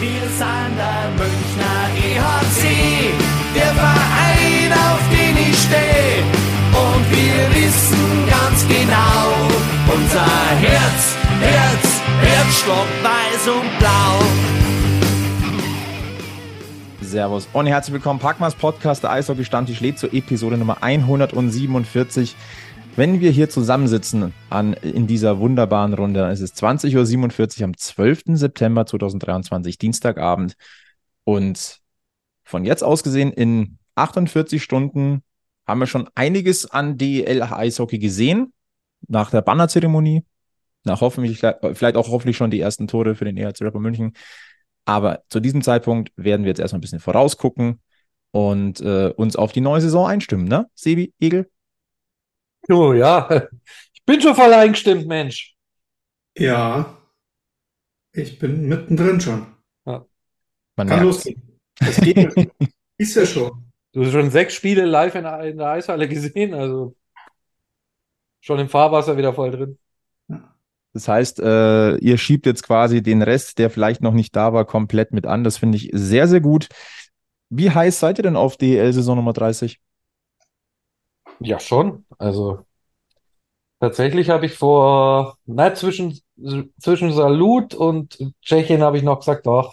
Wir sind der Münchner EHC, der Verein, auf den ich stehe. Und wir wissen ganz genau, unser Herz, Herz, Herzstock, weiß und blau. Servus und herzlich willkommen. Packmas Podcast, der Eishockey-Stammtisch lädt zur Episode Nummer 147. Wenn wir hier zusammensitzen an, in dieser wunderbaren Runde, dann ist es 20.47 Uhr am 12. September 2023, Dienstagabend. Und von jetzt aus gesehen, in 48 Stunden haben wir schon einiges an DEL-Eishockey gesehen. Nach der Bannerzeremonie, nach hoffentlich, vielleicht auch hoffentlich schon die ersten Tore für den EHC Rapper München. Aber zu diesem Zeitpunkt werden wir jetzt erstmal ein bisschen vorausgucken und äh, uns auf die neue Saison einstimmen, ne? Sebi, Egel? Oh ja, ich bin schon voll eingestimmt, Mensch. Ja, ich bin mittendrin schon. Man Kann losgehen. Das geht ja schon. Ist ja schon. Du hast schon sechs Spiele live in der, in der Eishalle gesehen, also schon im Fahrwasser wieder voll drin. Das heißt, äh, ihr schiebt jetzt quasi den Rest, der vielleicht noch nicht da war, komplett mit an. Das finde ich sehr, sehr gut. Wie heiß seid ihr denn auf DEL-Saison Nummer 30? Ja, schon. Also tatsächlich habe ich vor, na, zwischen, zwischen Salut und Tschechien habe ich noch gesagt, ach,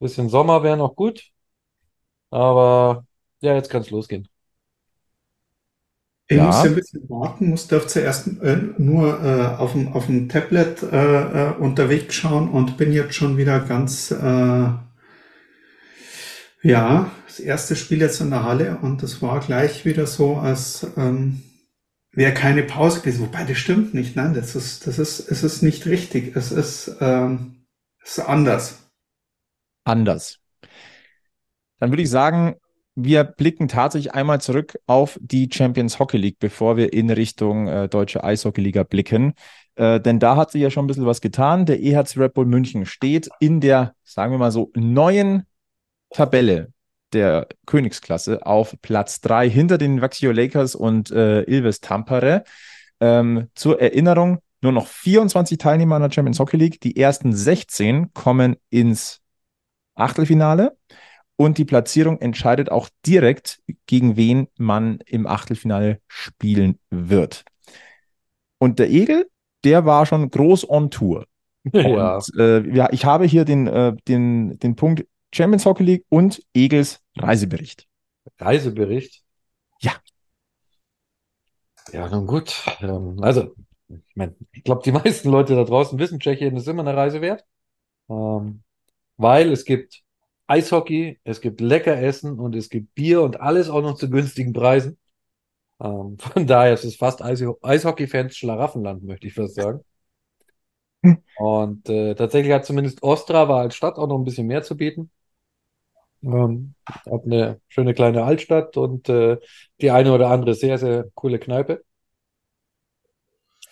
bisschen Sommer wäre noch gut. Aber ja, jetzt kann es losgehen. Ich Ja. muss ja ein bisschen warten, muss darf zuerst äh, nur äh, auf dem, auf dem Tablet äh, äh, unterwegs schauen und bin jetzt schon wieder ganz, äh, ja, das erste Spiel jetzt in der Halle und das war gleich wieder so, als ähm, wäre keine Pause gewesen. Wobei das stimmt nicht, nein, das ist, das ist, es ist nicht richtig. Es ist, ähm, es ist anders. Anders. Dann würde ich sagen, wir blicken tatsächlich einmal zurück auf die Champions Hockey League, bevor wir in Richtung äh, Deutsche Eishockey-Liga blicken. Äh, denn da hat sich ja schon ein bisschen was getan. Der EHC Red Bull München steht in der, sagen wir mal so, neuen Tabelle der Königsklasse auf Platz 3 hinter den Vaxio Lakers und äh, Ilves Tampere. Ähm, zur Erinnerung, nur noch 24 Teilnehmer an der Champions Hockey League. Die ersten 16 kommen ins Achtelfinale und die Platzierung entscheidet auch direkt, gegen wen man im Achtelfinale spielen wird. Und der Egel, der war schon groß on Tour. Ja. Und äh, ja, ich habe hier den, äh, den, den Punkt Champions Hockey League und Egels Reisebericht. Reisebericht. Ja. Ja, nun gut. Ähm, also, ich meine, ich glaube, die meisten Leute da draußen wissen, Tschechien ist immer eine Reise wert. Ähm, weil es gibt Eishockey, es gibt lecker Essen und es gibt Bier und alles auch noch zu günstigen Preisen. Ähm, von daher ist es fast Eis Eishockey-Fans Schlaraffenland, möchte ich fast sagen. Hm. Und äh, tatsächlich hat zumindest Ostrava als Stadt auch noch ein bisschen mehr zu bieten. Ähm, hat eine schöne kleine Altstadt und äh, die eine oder andere sehr, sehr coole Kneipe.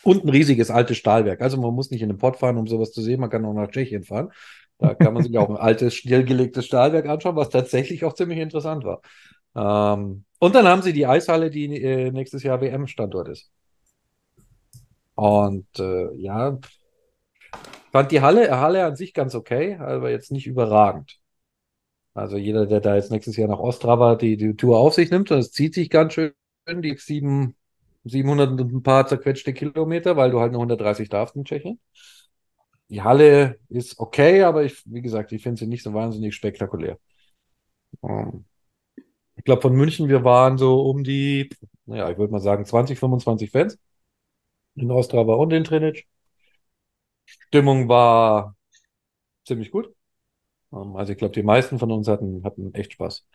Und ein riesiges altes Stahlwerk. Also man muss nicht in den Pott fahren, um sowas zu sehen. Man kann auch nach Tschechien fahren. Da kann man sich auch ein altes, stillgelegtes Stahlwerk anschauen, was tatsächlich auch ziemlich interessant war. Ähm, und dann haben sie die Eishalle, die äh, nächstes Jahr WM-Standort ist. Und äh, ja, fand die Halle, Halle an sich ganz okay, aber jetzt nicht überragend. Also jeder, der da jetzt nächstes Jahr nach Ostrava die, die Tour auf sich nimmt, und es zieht sich ganz schön, die sieben, 700 und ein paar zerquetschte Kilometer, weil du halt nur 130 darfst in Tschechien. Die Halle ist okay, aber ich, wie gesagt, ich finde sie nicht so wahnsinnig spektakulär. Ähm, ich glaube, von München, wir waren so um die, naja, ich würde mal sagen, 20, 25 Fans in Ostrava und in Trinic. Stimmung war ziemlich gut. Ähm, Also ich glaube, die meisten von uns hatten, hatten echt Spaß.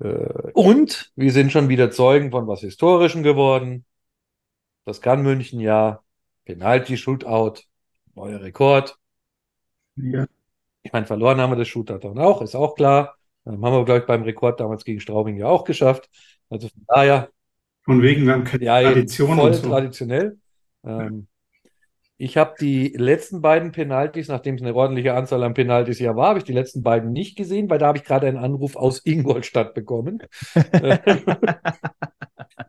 Äh, Und wir sind schon wieder Zeugen von was Historischem geworden. Das kann München ja. Penalty-Shootout, neuer Rekord. Ja. Ich meine, verloren haben wir das Shootout dann auch, ist auch klar. Ähm, haben wir, glaube ich, beim Rekord damals gegen Straubing ja auch geschafft. Also von daher, Von wegen, wir haben keine ja, Tradition voll und so. traditionell. Ähm, ich habe die letzten beiden Penalties, nachdem es eine ordentliche Anzahl an Penalties ja war, habe ich die letzten beiden nicht gesehen, weil da habe ich gerade einen Anruf aus Ingolstadt bekommen.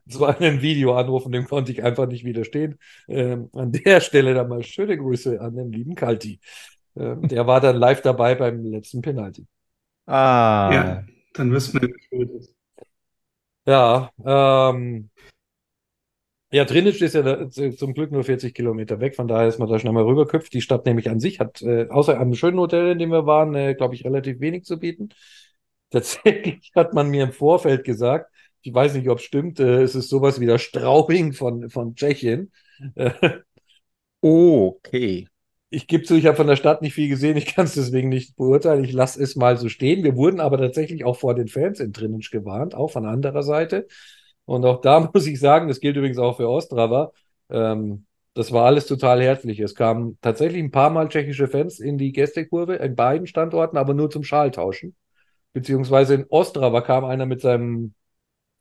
Es war ein Videoanruf und dem konnte ich einfach nicht widerstehen. Ähm, an der Stelle dann mal schöne Grüße an den lieben Kalti. Ähm, der war dann live dabei beim letzten Penalty. Ah. Ja, dann wissen wir, wie es ist. Ja, ähm, ja, Trinic ist ja zum Glück nur 40 Kilometer weg, von daher ist man da schnell mal rüberköpft. Die Stadt nämlich an sich hat, äh, außer einem schönen Hotel, in dem wir waren, äh, glaube ich, relativ wenig zu bieten. Tatsächlich hat man mir im Vorfeld gesagt, ich weiß nicht, ob es stimmt, äh, es ist sowas wie der Straubing von, von Tschechien. Okay. ich gebe zu, ich habe von der Stadt nicht viel gesehen, ich kann es deswegen nicht beurteilen. Ich lasse es mal so stehen. Wir wurden aber tatsächlich auch vor den Fans in Trinic gewarnt, auch von anderer Seite. Und auch da muss ich sagen, das gilt übrigens auch für Ostrava, ähm, das war alles total herzlich. Es kamen tatsächlich ein paar Mal tschechische Fans in die Gästekurve, in beiden Standorten, aber nur zum Schaltauschen. Beziehungsweise in Ostrava kam einer mit seinem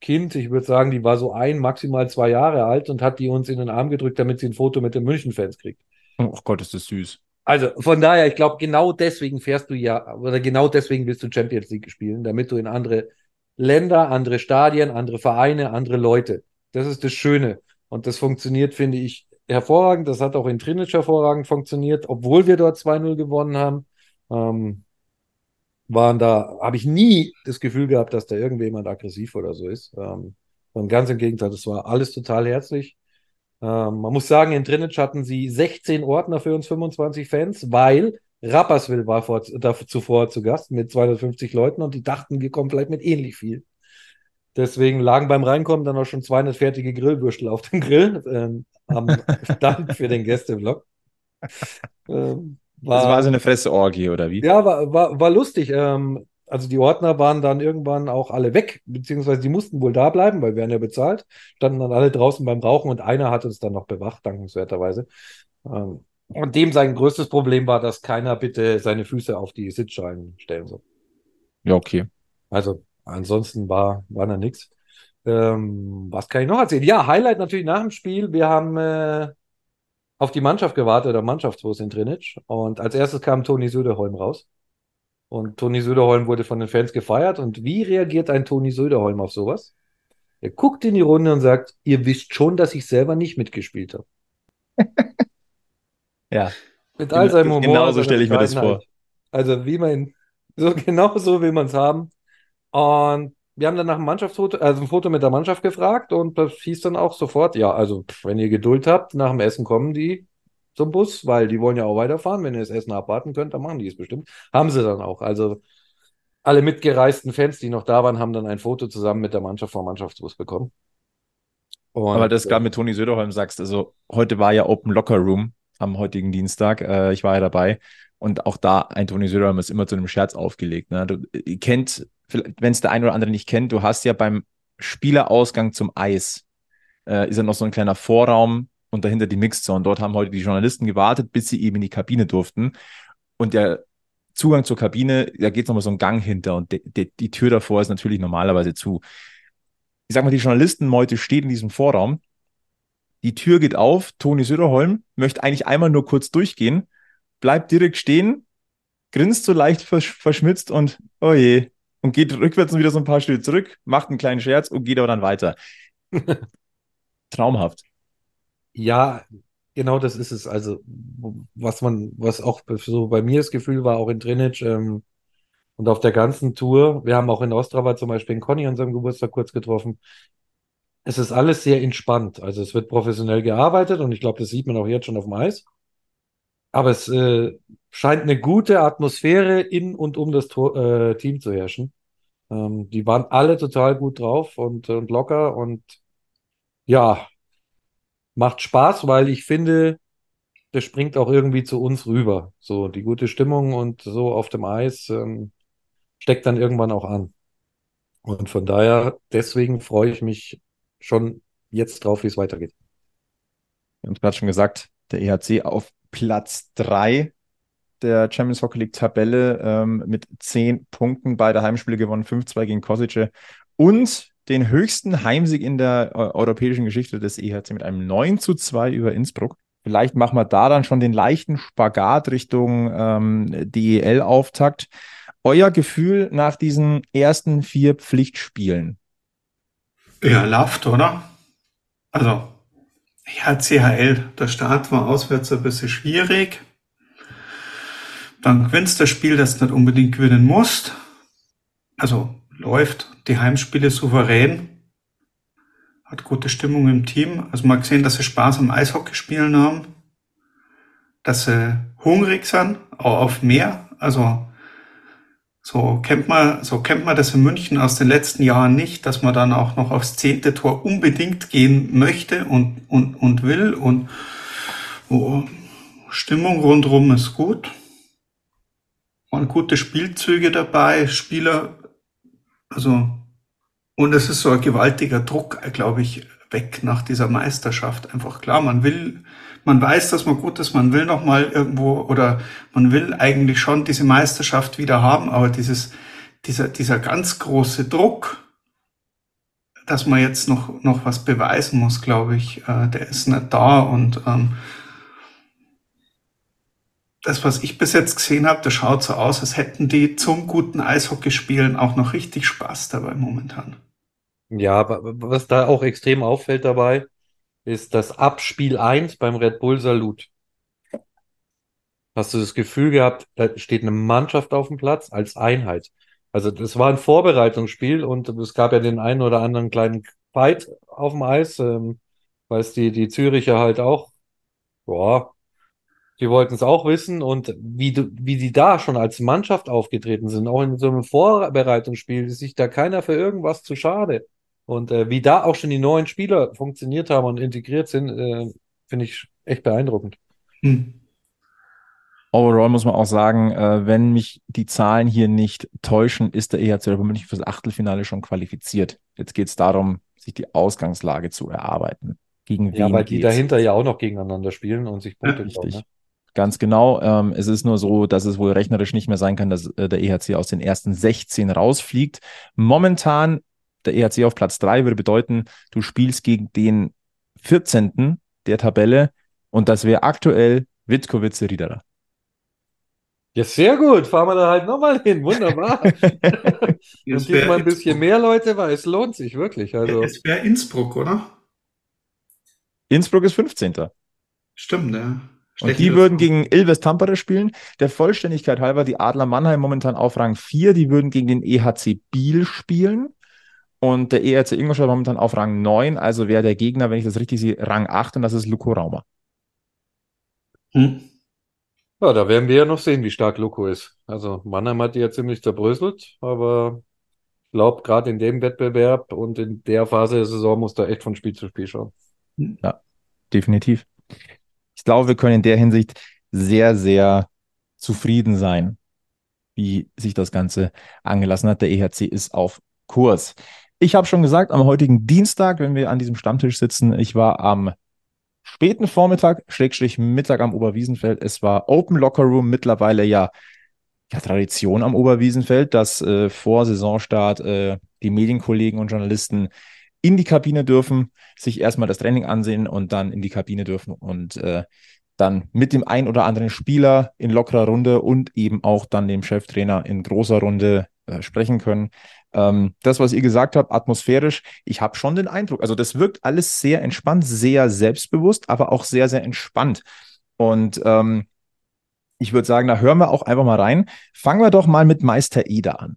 Kind, ich würde sagen, die war so ein, maximal zwei Jahre alt und hat die uns in den Arm gedrückt, damit sie ein Foto mit den München-Fans kriegt. Oh Gott, ist das süß. Also von daher, ich glaube, genau deswegen fährst du ja, oder genau deswegen willst du Champions League spielen, damit du in andere Länder, andere Stadien, andere Vereine, andere Leute. Das ist das Schöne. Und das funktioniert, finde ich, hervorragend. Das hat auch in Trinic hervorragend funktioniert, obwohl wir dort 2-0 gewonnen haben. Ähm, waren da, habe ich nie das Gefühl gehabt, dass da irgendjemand aggressiv oder so ist. Ähm, sondern ganz im Gegenteil, das war alles total herzlich. Ähm, man muss sagen, in Trinic hatten sie 16 Ordner für uns 25 Fans, weil Rapperswil war vor, da, zuvor zu Gast mit 250 Leuten und die dachten, wir kommen vielleicht mit ähnlich viel. Deswegen lagen beim Reinkommen dann auch schon 200 fertige Grillwürstel auf dem Grill ähm, am Stand für den Gästeblock. Ähm, Das war so eine Fressorgie, oder wie? ja, war, war, war lustig. Ähm, also die Ordner waren dann irgendwann auch alle weg, beziehungsweise die mussten wohl da bleiben, weil wir werden ja bezahlt. Standen dann alle draußen beim Rauchen und einer hat uns dann noch bewacht, dankenswerterweise. Ähm, und dem sein größtes Problem war, dass keiner bitte seine Füße auf die Sitzschalen stellen soll. Ja, okay. Also ansonsten war, war da nichts. Ähm, was kann ich noch erzählen? Ja, Highlight natürlich nach dem Spiel. Wir haben äh, auf die Mannschaft gewartet, der Mannschaftsbus in Trinic. Und als erstes kam Toni Söderholm raus. Und Toni Söderholm wurde von den Fans gefeiert. Und wie reagiert ein Toni Söderholm auf sowas? Er guckt in die Runde und sagt, ihr wisst schon, dass ich selber nicht mitgespielt habe. Ja. Mit all seinem Humor. Genauso stelle ich mir das Bescheidenheit. Also wie man, so genau so will man es haben. Und wir haben dann nach einem Mannschaftsfoto, also ein Foto mit der Mannschaft gefragt und das hieß dann auch sofort, ja, also wenn ihr Geduld habt, nach dem Essen kommen die zum Bus, weil die wollen ja auch weiterfahren. Wenn ihr das Essen abwarten könnt, dann machen die es bestimmt. Haben sie dann auch. Also alle mitgereisten Fans, die noch da waren, haben dann ein Foto zusammen mit der Mannschaft vom Mannschaftsbus bekommen. Und, Aber das äh, gerade mit Toni Söderholm sagst, also heute war ja Open Locker Room am heutigen Dienstag. Äh, ich war ja dabei. Und auch da, ein Toni Söderholm ist immer zu einem Scherz aufgelegt. Ne? Du, ihr kennt, wenn es der eine oder andere nicht kennt, du hast ja beim Spielerausgang zum Eis, äh, ist ja noch so ein kleiner Vorraum und dahinter die Mixzone. Dort haben heute die Journalisten gewartet, bis sie eben in die Kabine durften. Und der Zugang zur Kabine, da geht nochmal so ein Gang hinter und de, de, die Tür davor ist natürlich normalerweise zu. Ich sag mal, die Journalistenmeute steht in diesem Vorraum. Die Tür geht auf. Toni Söderholm möchte eigentlich einmal nur kurz durchgehen, bleibt direkt stehen, grinst so leicht versch verschmitzt und oh je, und geht rückwärts und wieder so ein paar Schritte zurück, macht einen kleinen Scherz und geht aber dann weiter. Traumhaft. Ja, genau das ist es. Also, was man, was auch so bei mir das Gefühl war, auch in Trinic ähm, und auf der ganzen Tour, wir haben auch in Ostrava zum Beispiel den Conny an seinem Geburtstag kurz getroffen. Es ist alles sehr entspannt. Also es wird professionell gearbeitet und ich glaube, das sieht man auch jetzt schon auf dem Eis. Aber es äh, scheint eine gute Atmosphäre in und um das Tor, äh, Team zu herrschen. Ähm, die waren alle total gut drauf und, und locker und ja, macht Spaß, weil ich finde, das springt auch irgendwie zu uns rüber. So die gute Stimmung und so auf dem Eis ähm, steckt dann irgendwann auch an. Und von daher, deswegen freue ich mich schon jetzt drauf, wie es weitergeht. Wir haben es gerade schon gesagt, der EHC auf Platz 3 der Champions Hockey League Tabelle ähm, mit 10 Punkten, beide Heimspiele gewonnen, 5-2 gegen Kosice und den höchsten Heimsieg in der äh, europäischen Geschichte des EHC mit einem 9 zu 2 über Innsbruck. Vielleicht machen wir da dann schon den leichten Spagat Richtung ähm, DEL-Auftakt. Euer Gefühl nach diesen ersten vier Pflichtspielen? Ja, läuft, oder? Also, ja, CHL, der Start war auswärts ein bisschen schwierig. Dann gewinnst das Spiel, das du nicht unbedingt gewinnen musst. Also läuft die Heimspiele souverän. Hat gute Stimmung im Team. Also man gesehen, dass sie Spaß am Eishockeyspielen haben. Dass sie hungrig sind, auch auf mehr. Also so kennt man, so kennt man das in München aus den letzten Jahren nicht, dass man dann auch noch aufs zehnte Tor unbedingt gehen möchte und, und, und will und oh, Stimmung rundherum ist gut. Waren gute Spielzüge dabei, Spieler, also, und es ist so ein gewaltiger Druck, glaube ich, weg nach dieser Meisterschaft. Einfach klar, man will, man weiß, dass man gut ist, man will noch mal irgendwo oder man will eigentlich schon diese Meisterschaft wieder haben, aber dieses, dieser, dieser ganz große Druck, dass man jetzt noch, noch was beweisen muss, glaube ich, äh, der ist nicht da und ähm, das, was ich bis jetzt gesehen habe, das schaut so aus, als hätten die zum guten Eishockeyspielen auch noch richtig Spaß dabei momentan. Ja, was da auch extrem auffällt dabei, ist das Abspiel 1 beim Red Bull Salut. Hast du das Gefühl gehabt, da steht eine Mannschaft auf dem Platz als Einheit. Also das war ein Vorbereitungsspiel und es gab ja den einen oder anderen kleinen Fight auf dem Eis, ähm, weil es die, die Züricher halt auch, boah, die wollten es auch wissen und wie, du, wie die da schon als Mannschaft aufgetreten sind, auch in so einem Vorbereitungsspiel, ist sich da keiner für irgendwas zu schade. Und äh, wie da auch schon die neuen Spieler funktioniert haben und integriert sind, äh, finde ich echt beeindruckend. Hm. Overall muss man auch sagen, äh, wenn mich die Zahlen hier nicht täuschen, ist der EHC München fürs Achtelfinale schon qualifiziert. Jetzt geht es darum, sich die Ausgangslage zu erarbeiten. Gegen ja, weil die dahinter ja auch noch gegeneinander spielen und sich Punkte Richtig. Bauen, ne? Ganz genau. Ähm, es ist nur so, dass es wohl rechnerisch nicht mehr sein kann, dass äh, der EHC aus den ersten 16 rausfliegt. Momentan der EHC auf Platz 3 würde bedeuten, du spielst gegen den 14. der Tabelle und das wäre aktuell Witkowitze Riederer. Ja, sehr gut. Fahren wir da halt nochmal hin. Wunderbar. und diesmal ein bisschen mehr Leute, weil es lohnt sich wirklich. Also. Es wäre Innsbruck, oder? Innsbruck ist 15. Stimmt, ja. Und die würden gegen Ilves Tampere spielen. Der Vollständigkeit halber die Adler Mannheim momentan auf Rang 4. Die würden gegen den EHC Biel spielen. Und der ERC Ingolstadt momentan auf Rang 9, also wäre der Gegner, wenn ich das richtig sehe, Rang 8 und das ist Luko Raumer. Hm. Ja, da werden wir ja noch sehen, wie stark Luko ist. Also Mannheim hat die ja ziemlich zerbröselt, aber ich glaube, gerade in dem Wettbewerb und in der Phase der Saison muss da echt von Spiel zu Spiel schauen. Ja, definitiv. Ich glaube, wir können in der Hinsicht sehr, sehr zufrieden sein, wie sich das Ganze angelassen hat. Der EHC ist auf Kurs. Ich habe schon gesagt, am heutigen Dienstag, wenn wir an diesem Stammtisch sitzen, ich war am späten Vormittag, Schrägstrich Mittag am Oberwiesenfeld. Es war Open Locker Room, mittlerweile ja, ja Tradition am Oberwiesenfeld, dass äh, vor Saisonstart äh, die Medienkollegen und Journalisten in die Kabine dürfen, sich erstmal das Training ansehen und dann in die Kabine dürfen und äh, dann mit dem ein oder anderen Spieler in lockerer Runde und eben auch dann dem Cheftrainer in großer Runde äh, sprechen können. Ähm, das, was ihr gesagt habt, atmosphärisch, ich habe schon den Eindruck, also das wirkt alles sehr entspannt, sehr selbstbewusst, aber auch sehr, sehr entspannt. Und ähm, ich würde sagen, da hören wir auch einfach mal rein. Fangen wir doch mal mit Meister Eder an,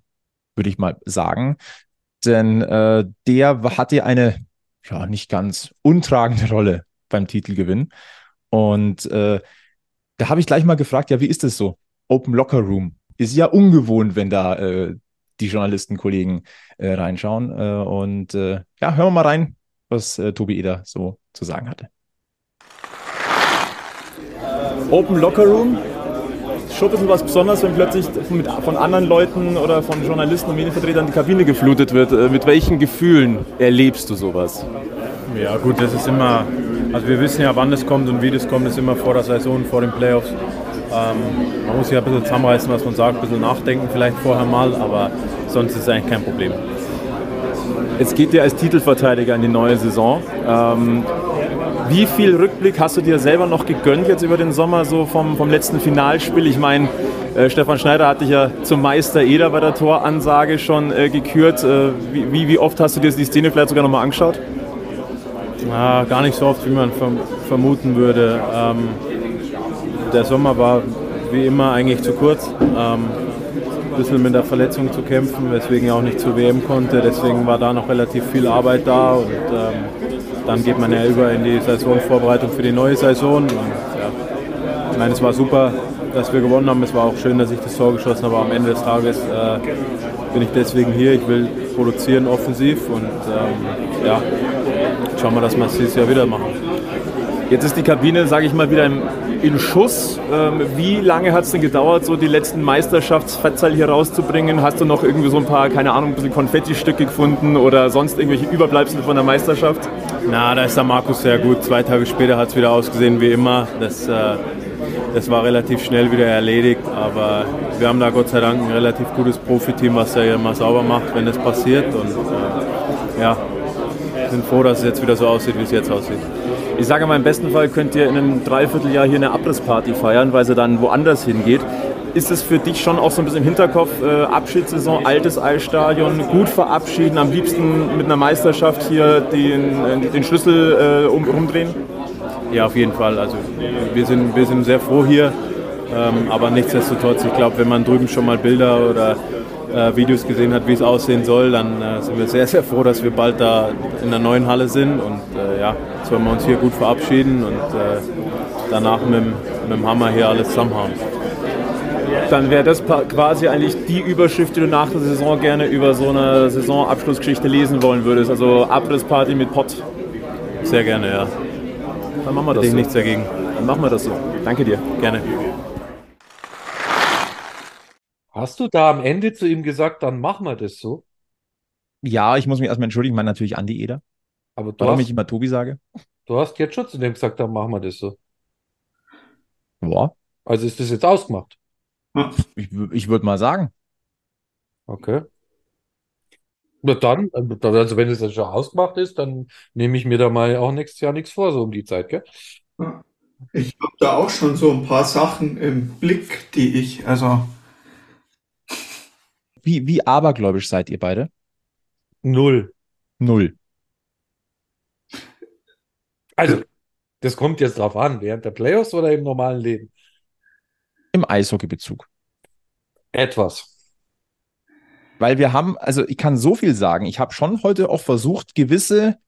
würde ich mal sagen. Denn äh, der hatte eine ja nicht ganz untragende Rolle beim Titelgewinn. Und äh, da habe ich gleich mal gefragt, ja, wie ist das so? Open Locker Room. Ist ja ungewohnt, wenn da äh, die Journalistenkollegen äh, reinschauen. Äh, und äh, ja, hören wir mal rein, was äh, Tobi Eder so zu sagen hatte. Open Locker Room. Schon ein bisschen was Besonderes, wenn plötzlich mit, von anderen Leuten oder von Journalisten und Medienvertretern die Kabine geflutet wird. Äh, mit welchen Gefühlen erlebst du sowas? Ja gut, das ist immer, also wir wissen ja, wann es kommt und wie das kommt, das ist immer vor der Saison, vor den Playoffs. Ähm, man muss sich ein bisschen zusammenreißen, was man sagt, ein bisschen nachdenken vielleicht vorher mal, aber sonst ist es eigentlich kein Problem. Jetzt geht ihr als Titelverteidiger in die neue Saison. Ähm, wie viel Rückblick hast du dir selber noch gegönnt jetzt über den Sommer, so vom, vom letzten Finalspiel? Ich meine, äh, Stefan Schneider hat dich ja zum Meister Eder bei der Toransage schon äh, gekürt. Äh, wie, wie, oft hast du dir die Szene vielleicht sogar nochmal angeschaut? Ja, gar nicht so oft, wie man vermuten würde. Ähm, der Sommer war wie immer eigentlich zu kurz. Ähm, ein bisschen mit der Verletzung zu kämpfen, weswegen er auch nicht zur WM konnte. Deswegen war da noch relativ viel Arbeit da und ähm, dann geht man ja über in die Saisonvorbereitung für die neue Saison. Und, ja, ich meine, es war super, dass wir gewonnen haben. Es war auch schön, dass ich das Tor geschossen habe. Aber am Ende des Tages äh, bin ich deswegen hier. Ich will produzieren offensiv und ähm, ja, schauen wir, dass wir es dieses Jahr wieder machen. Jetzt ist die Kabine, sage ich mal, wieder im, in Schuss. Ähm, wie lange hat es denn gedauert, so die letzten Meisterschaftsfetzerl hier rauszubringen? Hast du noch irgendwie so ein paar, keine Ahnung, ein bisschen Konfetti-Stücke gefunden oder sonst irgendwelche Überbleibsel von der Meisterschaft? Na, da ist der Markus sehr gut. Zwei Tage später hat es wieder ausgesehen wie immer. Das, äh, das war relativ schnell wieder erledigt, aber wir haben da Gott sei Dank ein relativ gutes Profiteam, was da immer sauber macht, wenn das passiert. Und äh, ja, sind froh, dass es jetzt wieder so aussieht, wie es jetzt aussieht. Ich sage mal, im besten Fall könnt ihr in einem Dreivierteljahr hier eine Abrissparty feiern, weil sie dann woanders hingeht. Ist es für dich schon auch so ein bisschen im Hinterkopf, äh, Abschiedssaison, altes Eisstadion, gut verabschieden, am liebsten mit einer Meisterschaft hier den, äh, den Schlüssel äh, um, umdrehen? Ja, auf jeden Fall. Also wir sind, wir sind sehr froh hier, ähm, aber nichtsdestotrotz, ich glaube, wenn man drüben schon mal Bilder oder äh, Videos gesehen hat, wie es aussehen soll, dann äh, sind wir sehr, sehr froh, dass wir bald da in der neuen Halle sind und äh, ja, jetzt wollen wir uns hier gut verabschieden und äh, danach mit, mit dem Hammer hier alles zusammenhauen. Dann wäre das quasi eigentlich die Überschrift, die du nach der Saison gerne über so eine Saisonabschlussgeschichte lesen wollen würdest. Also Abrissparty mit Pott. Sehr gerne, ja. Dann machen wir das Hätte ich so. nichts dagegen. Dann machen wir das so. Danke dir. Gerne. Hast du da am Ende zu ihm gesagt, dann machen wir das so? Ja, ich muss mich erstmal entschuldigen, ich meine natürlich Andi Eder, Aber du warum ich hast, immer Tobi sage. du hast jetzt schon zu dem gesagt, dann machen wir das so. Boah, Also ist das jetzt ausgemacht? ich, ich würde mal sagen. Okay. Na dann, dann- also wenn es dann schon ausgemacht ist, dann nehme ich mir da mal auch nächstes Jahr nichts vor, so um die Zeit, gell? Ich habe da auch schon so ein paar Sachen im Blick, die ich, also Wie, wie abergläubisch seid ihr beide? Null. Null. Also, das kommt jetzt drauf an, während der Playoffs oder im normalen Leben? Im Eishockeybezug. Etwas. Weil wir haben, also ich kann so viel sagen. Ich habe schon heute auch versucht, gewisse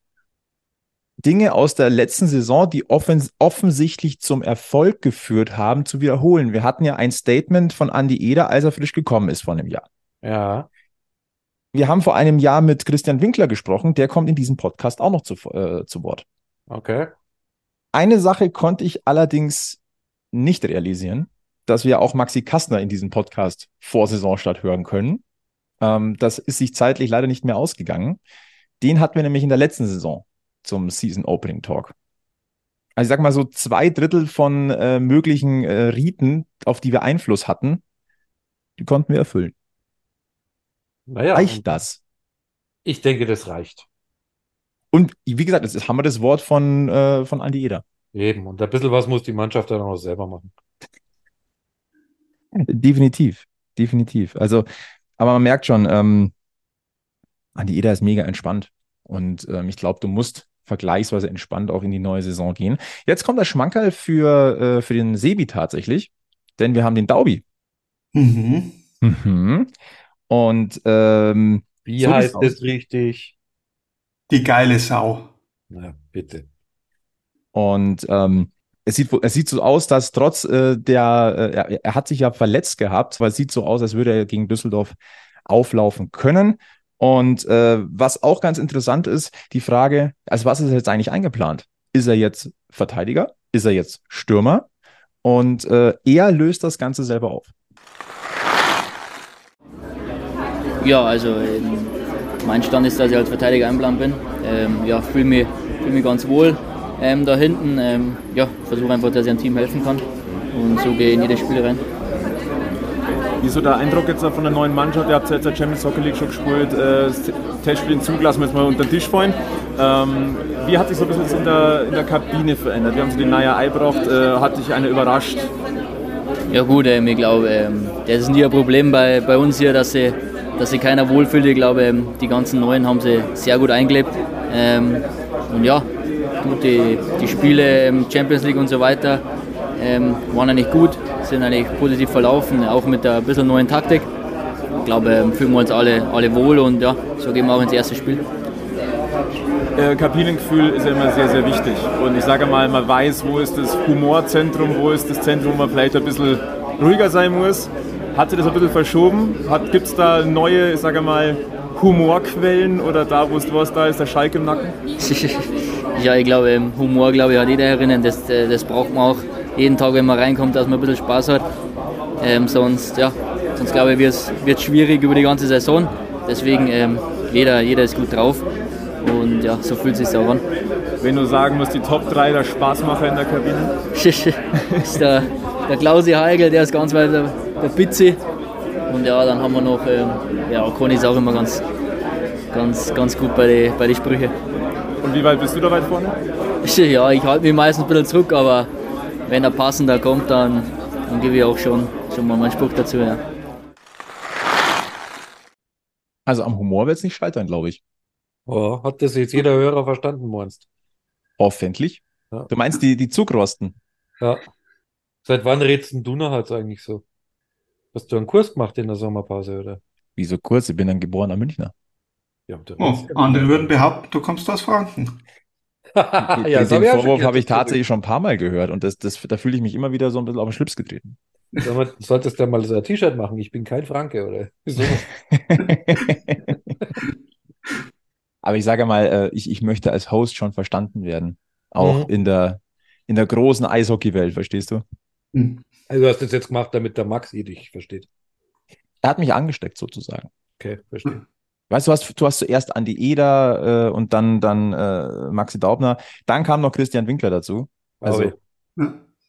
Dinge aus der letzten Saison, die offens offensichtlich zum Erfolg geführt haben, zu wiederholen. Wir hatten ja ein Statement von Andy Eder, als er frisch gekommen ist vor einem Jahr. Ja. Wir haben vor einem Jahr mit Christian Winkler gesprochen, der kommt in diesem Podcast auch noch zu, äh, zu Wort. Okay. Eine Sache konnte ich allerdings nicht realisieren, dass wir auch Maxi Kastner in diesem Podcast vor Saisonstart hören können. Ähm, das ist sich zeitlich leider nicht mehr ausgegangen. Den hatten wir nämlich in der letzten Saison zum Season Opening Talk. Also ich sag mal so zwei Drittel von äh, möglichen äh, Riten, auf die wir Einfluss hatten, die konnten wir erfüllen. Naja, Reicht das? ich denke, das reicht. Und wie gesagt, jetzt haben wir das Wort von, äh, von Andi Eder. Eben. Und ein bisschen was muss die Mannschaft dann auch selber machen. Definitiv, definitiv. Also, aber man merkt schon, ähm, Andi Eder ist mega entspannt. Und ähm, ich glaube, du musst vergleichsweise entspannt auch in die neue Saison gehen. Jetzt kommt der Schmankerl für, äh, für den Sebi tatsächlich, denn wir haben den Daubi. mhm. Mhm. Und ähm, Wie So heißt es richtig? die geile Sau. Na, bitte. Und ähm, es sieht, es sieht so aus, dass trotz äh, der, äh, er, er hat sich ja verletzt gehabt, weil es sieht so aus, als würde er gegen Düsseldorf auflaufen können. Und äh, was auch ganz interessant ist, die Frage, also was ist jetzt eigentlich eingeplant? Ist er jetzt Verteidiger? Ist er jetzt Stürmer? Und äh, er löst das Ganze selber auf. Ja, also ähm, mein Stand ist, dass ich als Verteidiger einplant bin. Ähm, ja, fühle mich, fühl mich ganz wohl ähm, da hinten. Ähm, ja, versuche einfach, dass ich einem Team helfen kann. Und so gehe ich in jedes Spiel rein. Wie ist so der Eindruck jetzt von der neuen Mannschaft? Ihr habt jetzt der Champions Hockey League schon gespielt, äh, das Testspiel zugelassen, jetzt mal unter den Tisch fallen. Ähm, wie hat sich so ein bisschen in der, in der Kabine verändert? Wir haben so die Naya Eibracht, äh, hat dich einer überrascht? Ja gut, ähm, ich glaube, das ist nie ein Problem bei, bei uns hier, dass sie, dass sich keiner wohlfühlt. Ich glaube, ähm, die ganzen Neuen haben sie sehr gut eingelebt. Ähm, und ja, gut, die, die Spiele Champions League und so weiter ähm, waren eigentlich gut. sind eigentlich positiv verlaufen, auch mit der bisschen neuen Taktik. Ich glaube, ähm, fühlen wir uns alle, alle wohl und ja, so gehen wir auch ins erste Spiel. Äh, Kabinengefühl ist ja immer sehr, sehr wichtig. Und ich sage mal, man weiß, wo ist das Humorzentrum, wo ist das Zentrum, wo man vielleicht ein bisschen ruhiger sein muss. Hat sich das ein bisschen verschoben? Gibt es da neue, ich sage mal, Humorquellen oder da, wo es was da ist, der Schalk im Nacken? ja, ich glaube, Humor, glaube ich, hat jeder herinnen. Das, äh, das braucht man auch jeden Tag, wenn man reinkommt, dass man ein bisschen Spaß hat. Ähm, sonst, ja, sonst glaube ich, wird es schwierig über die ganze Saison. Deswegen, ähm, jeder, jeder ist gut drauf. Und ja, so fühlt es sich auch an. Wenn du sagen musst, die Top 3 der Spaßmacher in der Kabine? ist der, der Klausi Heigl, der ist ganz weit der, Pizzi. Und ja, dann haben wir noch, ähm, ja, Conny ist auch immer ganz, ganz, ganz gut bei den bei die Sprüchen. Und wie weit bist du da weit vorne? Ja, ich halte mich meistens ein bisschen zurück, aber wenn er passender kommt, dann, dann gebe ich auch schon, schon mal meinen Spruch dazu. Ja. Also am Humor wird es nicht scheitern, glaube ich. Oh, hat das jetzt jeder Hörer verstanden, meinst Hoffentlich. Ja. Du meinst die, die Zugrosten? Ja. Seit wann redst du noch halt eigentlich so? Hast du einen Kurs gemacht in der Sommerpause, oder? Wieso Kurs? Ich bin ein geborener Münchner. Ja, oh, andere würden behaupten, du kommst aus Franken. ja, den, den Vorwurf habe ich tatsächlich schon ein paar Mal gehört und das, das, da fühle ich mich immer wieder so ein bisschen auf den Schlips getreten. Du solltest ja mal so ein T-Shirt machen, ich bin kein Franke, oder? Wieso? Aber ich sage mal, äh, ich, ich möchte als Host schon verstanden werden. Auch mhm. in, der, in der großen Eishockey-Welt, verstehst du? Mhm. Also du hast das jetzt gemacht, damit der Max eh dich versteht. Er hat mich angesteckt sozusagen. Okay, verstehe. Weißt du, hast, du hast zuerst Andi Eder äh, und dann, dann äh, Maxi Daubner. Dann kam noch Christian Winkler dazu. Also, oh,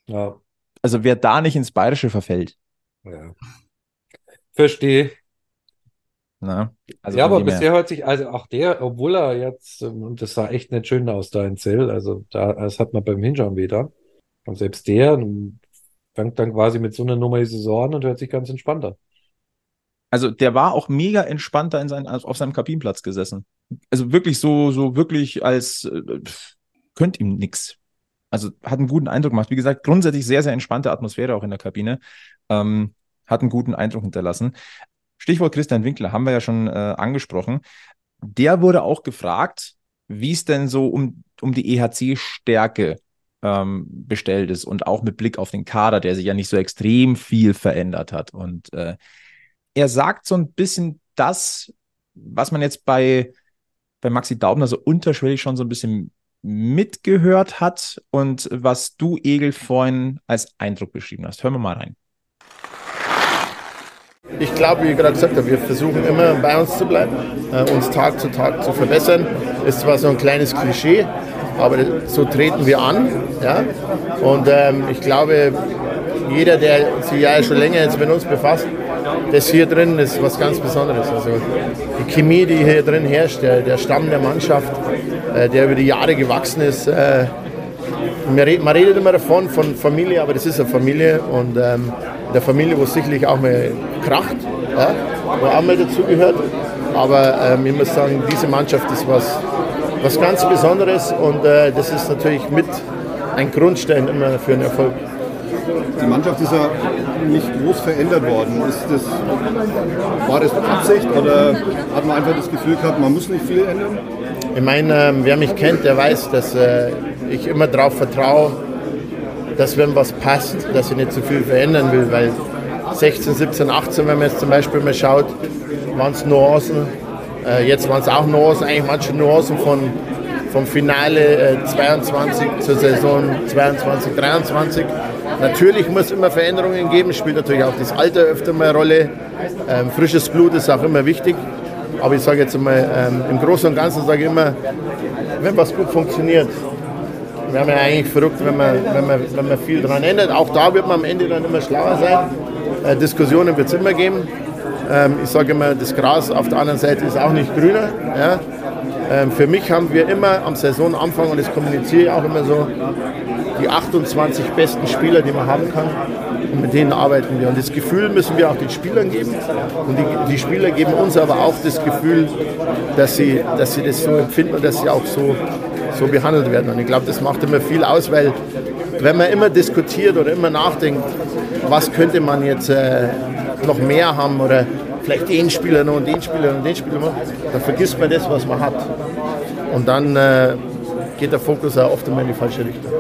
ja. also wer da nicht ins Bayerische verfällt. Ja. Verstehe. Na, also ja, aber bisher hört sich, also auch der, obwohl er jetzt, ähm, und das sah echt nicht schön aus da in Zell, also da, das hat man beim Hinschauen wieder. Und selbst der fängt dann quasi mit so einer Nummer die Saison an und hört sich ganz entspannt an. Also der war auch mega entspannter in sein, auf seinem Kabinenplatz gesessen. Also wirklich so, so wirklich als äh, könnt ihm nix. Also hat einen guten Eindruck gemacht. Wie gesagt, grundsätzlich sehr, sehr entspannte Atmosphäre auch in der Kabine. Ähm, hat einen guten Eindruck hinterlassen. Stichwort Christian Winkler haben wir ja schon äh, angesprochen. Der wurde auch gefragt, wie es denn so um, um die EHC-Stärke ähm, bestellt ist und auch mit Blick auf den Kader, der sich ja nicht so extrem viel verändert hat. Und äh, er sagt so ein bisschen das, was man jetzt bei, bei Maxi Daubner so unterschwellig schon so ein bisschen mitgehört hat und was du, Egel, vorhin als Eindruck beschrieben hast. Hören wir mal rein. Ich glaube, wie ich gerade gesagt habe, wir versuchen immer bei uns zu bleiben, äh, uns Tag zu Tag zu verbessern. Ist zwar so ein kleines Klischee, aber so treten wir an. Ja? Und ähm, ich glaube, jeder, der sich ja schon länger jetzt mit uns befasst, das hier drin ist was ganz Besonderes. Also die Chemie, die hier drin herrscht, der, der Stamm der Mannschaft, äh, der über die Jahre gewachsen ist. Äh, man redet immer davon, von Familie, aber das ist eine Familie und ähm, der Familie, wo sicherlich auch mal kracht, ja, wo auch mal dazugehört. Aber ähm, ich muss sagen, diese Mannschaft ist was, was ganz Besonderes und äh, das ist natürlich mit ein Grundstein immer für einen Erfolg. Die Mannschaft ist ja nicht groß verändert worden. Ist das, war das Absicht oder hat man einfach das Gefühl gehabt, man muss nicht viel ändern? Ich meine, ähm, wer mich kennt, der weiß, dass äh, ich immer darauf vertraue, dass wenn was passt, dass ich nicht zu viel verändern will, weil 16, 17, 18, wenn man jetzt zum Beispiel mal schaut, waren es Nuancen. Äh, jetzt waren es auch Nuancen, eigentlich manche Nuancen von, vom Finale äh, 22 zur Saison 22, 23. Natürlich muss es immer Veränderungen geben, spielt natürlich auch das Alter öfter mal eine Rolle. Ähm, frisches Blut ist auch immer wichtig. Aber ich sage jetzt mal, ähm, im Großen und Ganzen sage ich immer, wenn was gut funktioniert, wäre man eigentlich verrückt, wenn man, wenn, man, wenn man viel daran ändert. Auch da wird man am Ende dann immer schlauer sein. Äh, Diskussionen wird es immer geben. Ähm, ich sage immer, das Gras auf der anderen Seite ist auch nicht grüner. Ja? Ähm, für mich haben wir immer am Saisonanfang, und das kommuniziere ich auch immer so, die 28 besten Spieler, die man haben kann. Und mit denen arbeiten wir. Und das Gefühl müssen wir auch den Spielern geben. Und die, die Spieler geben uns aber auch das Gefühl, dass sie, dass sie das so empfinden und dass sie auch so so behandelt werden. Und ich glaube, das macht immer viel aus, weil wenn man immer diskutiert oder immer nachdenkt, was könnte man jetzt äh, noch mehr haben oder vielleicht den Spieler noch und den Spieler und den Spieler noch, dann vergisst man das, was man hat. Und dann äh, geht der Fokus auch oft immer in die falsche Richtung.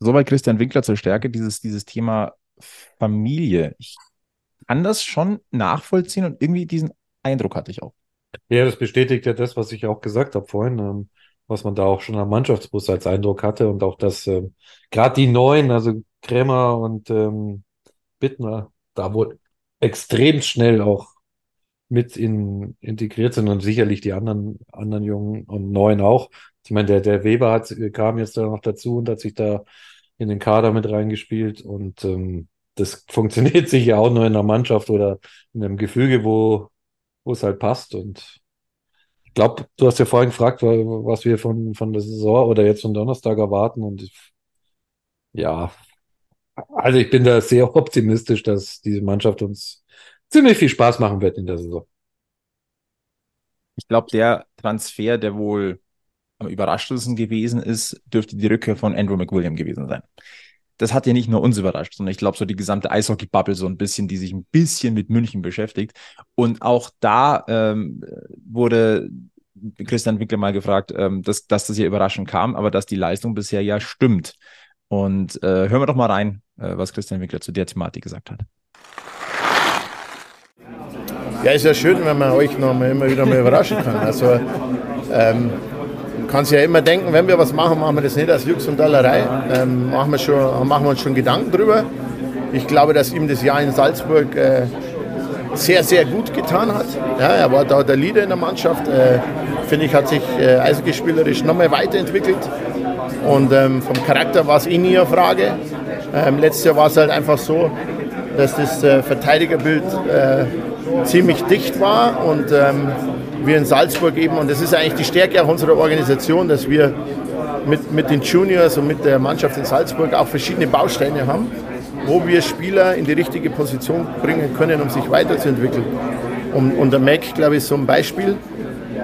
Soweit Christian Winkler zur Stärke, dieses, dieses Thema Familie. Ich kann das schon nachvollziehen und irgendwie diesen Eindruck hatte ich auch. Ja, das bestätigt ja das, was ich auch gesagt habe vorhin, ähm, was man da auch schon am Mannschaftsbus als Eindruck hatte und auch, dass ähm, gerade die Neuen, also Krämer und ähm, Bittner, da wohl extrem schnell auch mit in, integriert sind und sicherlich die anderen, anderen Jungen und Neuen auch. Ich meine, der, der Weber hat, kam jetzt da noch dazu und hat sich da in den Kader mit reingespielt und ähm, das funktioniert sicher auch nur in einer Mannschaft oder in einem Gefüge, wo, wo es halt passt und ich glaube, du hast ja vorhin gefragt, was wir von, von der Saison oder jetzt von Donnerstag erwarten und ja, also ich bin da sehr optimistisch, dass diese Mannschaft uns ziemlich viel Spaß machen wird in der Saison. Ich glaube, der Transfer, der wohl am überraschendsten gewesen ist, dürfte die Rückkehr von Andrew McWilliam gewesen sein. Das hat ja nicht nur uns überrascht, sondern ich glaube, so die gesamte Eishockey-Bubble so ein bisschen, die sich ein bisschen mit München beschäftigt. Und auch da ähm, wurde Christian Winkler mal gefragt, ähm, dass, dass das ja überraschend kam, aber dass die Leistung bisher ja stimmt. Und äh, hören wir doch mal rein, was Christian Winkler zu der Thematik gesagt hat. Ja, ist ja schön, wenn man euch noch mal, immer wieder mal überraschen kann. Also ähm, kann sich ja immer denken, wenn wir was machen, machen wir das nicht als Jux und Dallerei. Ähm, machen, wir schon, machen wir uns schon Gedanken drüber. Ich glaube, dass ihm das Jahr in Salzburg äh, sehr, sehr gut getan hat. Ja, er war da der Leader in der Mannschaft. Äh, Finde ich, hat sich äh, eishockeyspielerisch nochmal weiterentwickelt. Und ähm, vom Charakter war es eh nie eine Frage. Ähm, letztes Jahr war es halt einfach so, dass das äh, Verteidigerbild äh, ziemlich dicht war und ähm, wir in Salzburg eben, und das ist eigentlich die Stärke auch unserer Organisation, dass wir mit, mit den Juniors und mit der Mannschaft in Salzburg auch verschiedene Bausteine haben, wo wir Spieler in die richtige Position bringen können, um sich weiterzuentwickeln. Und, und der Mac, glaube ich, ist so ein Beispiel.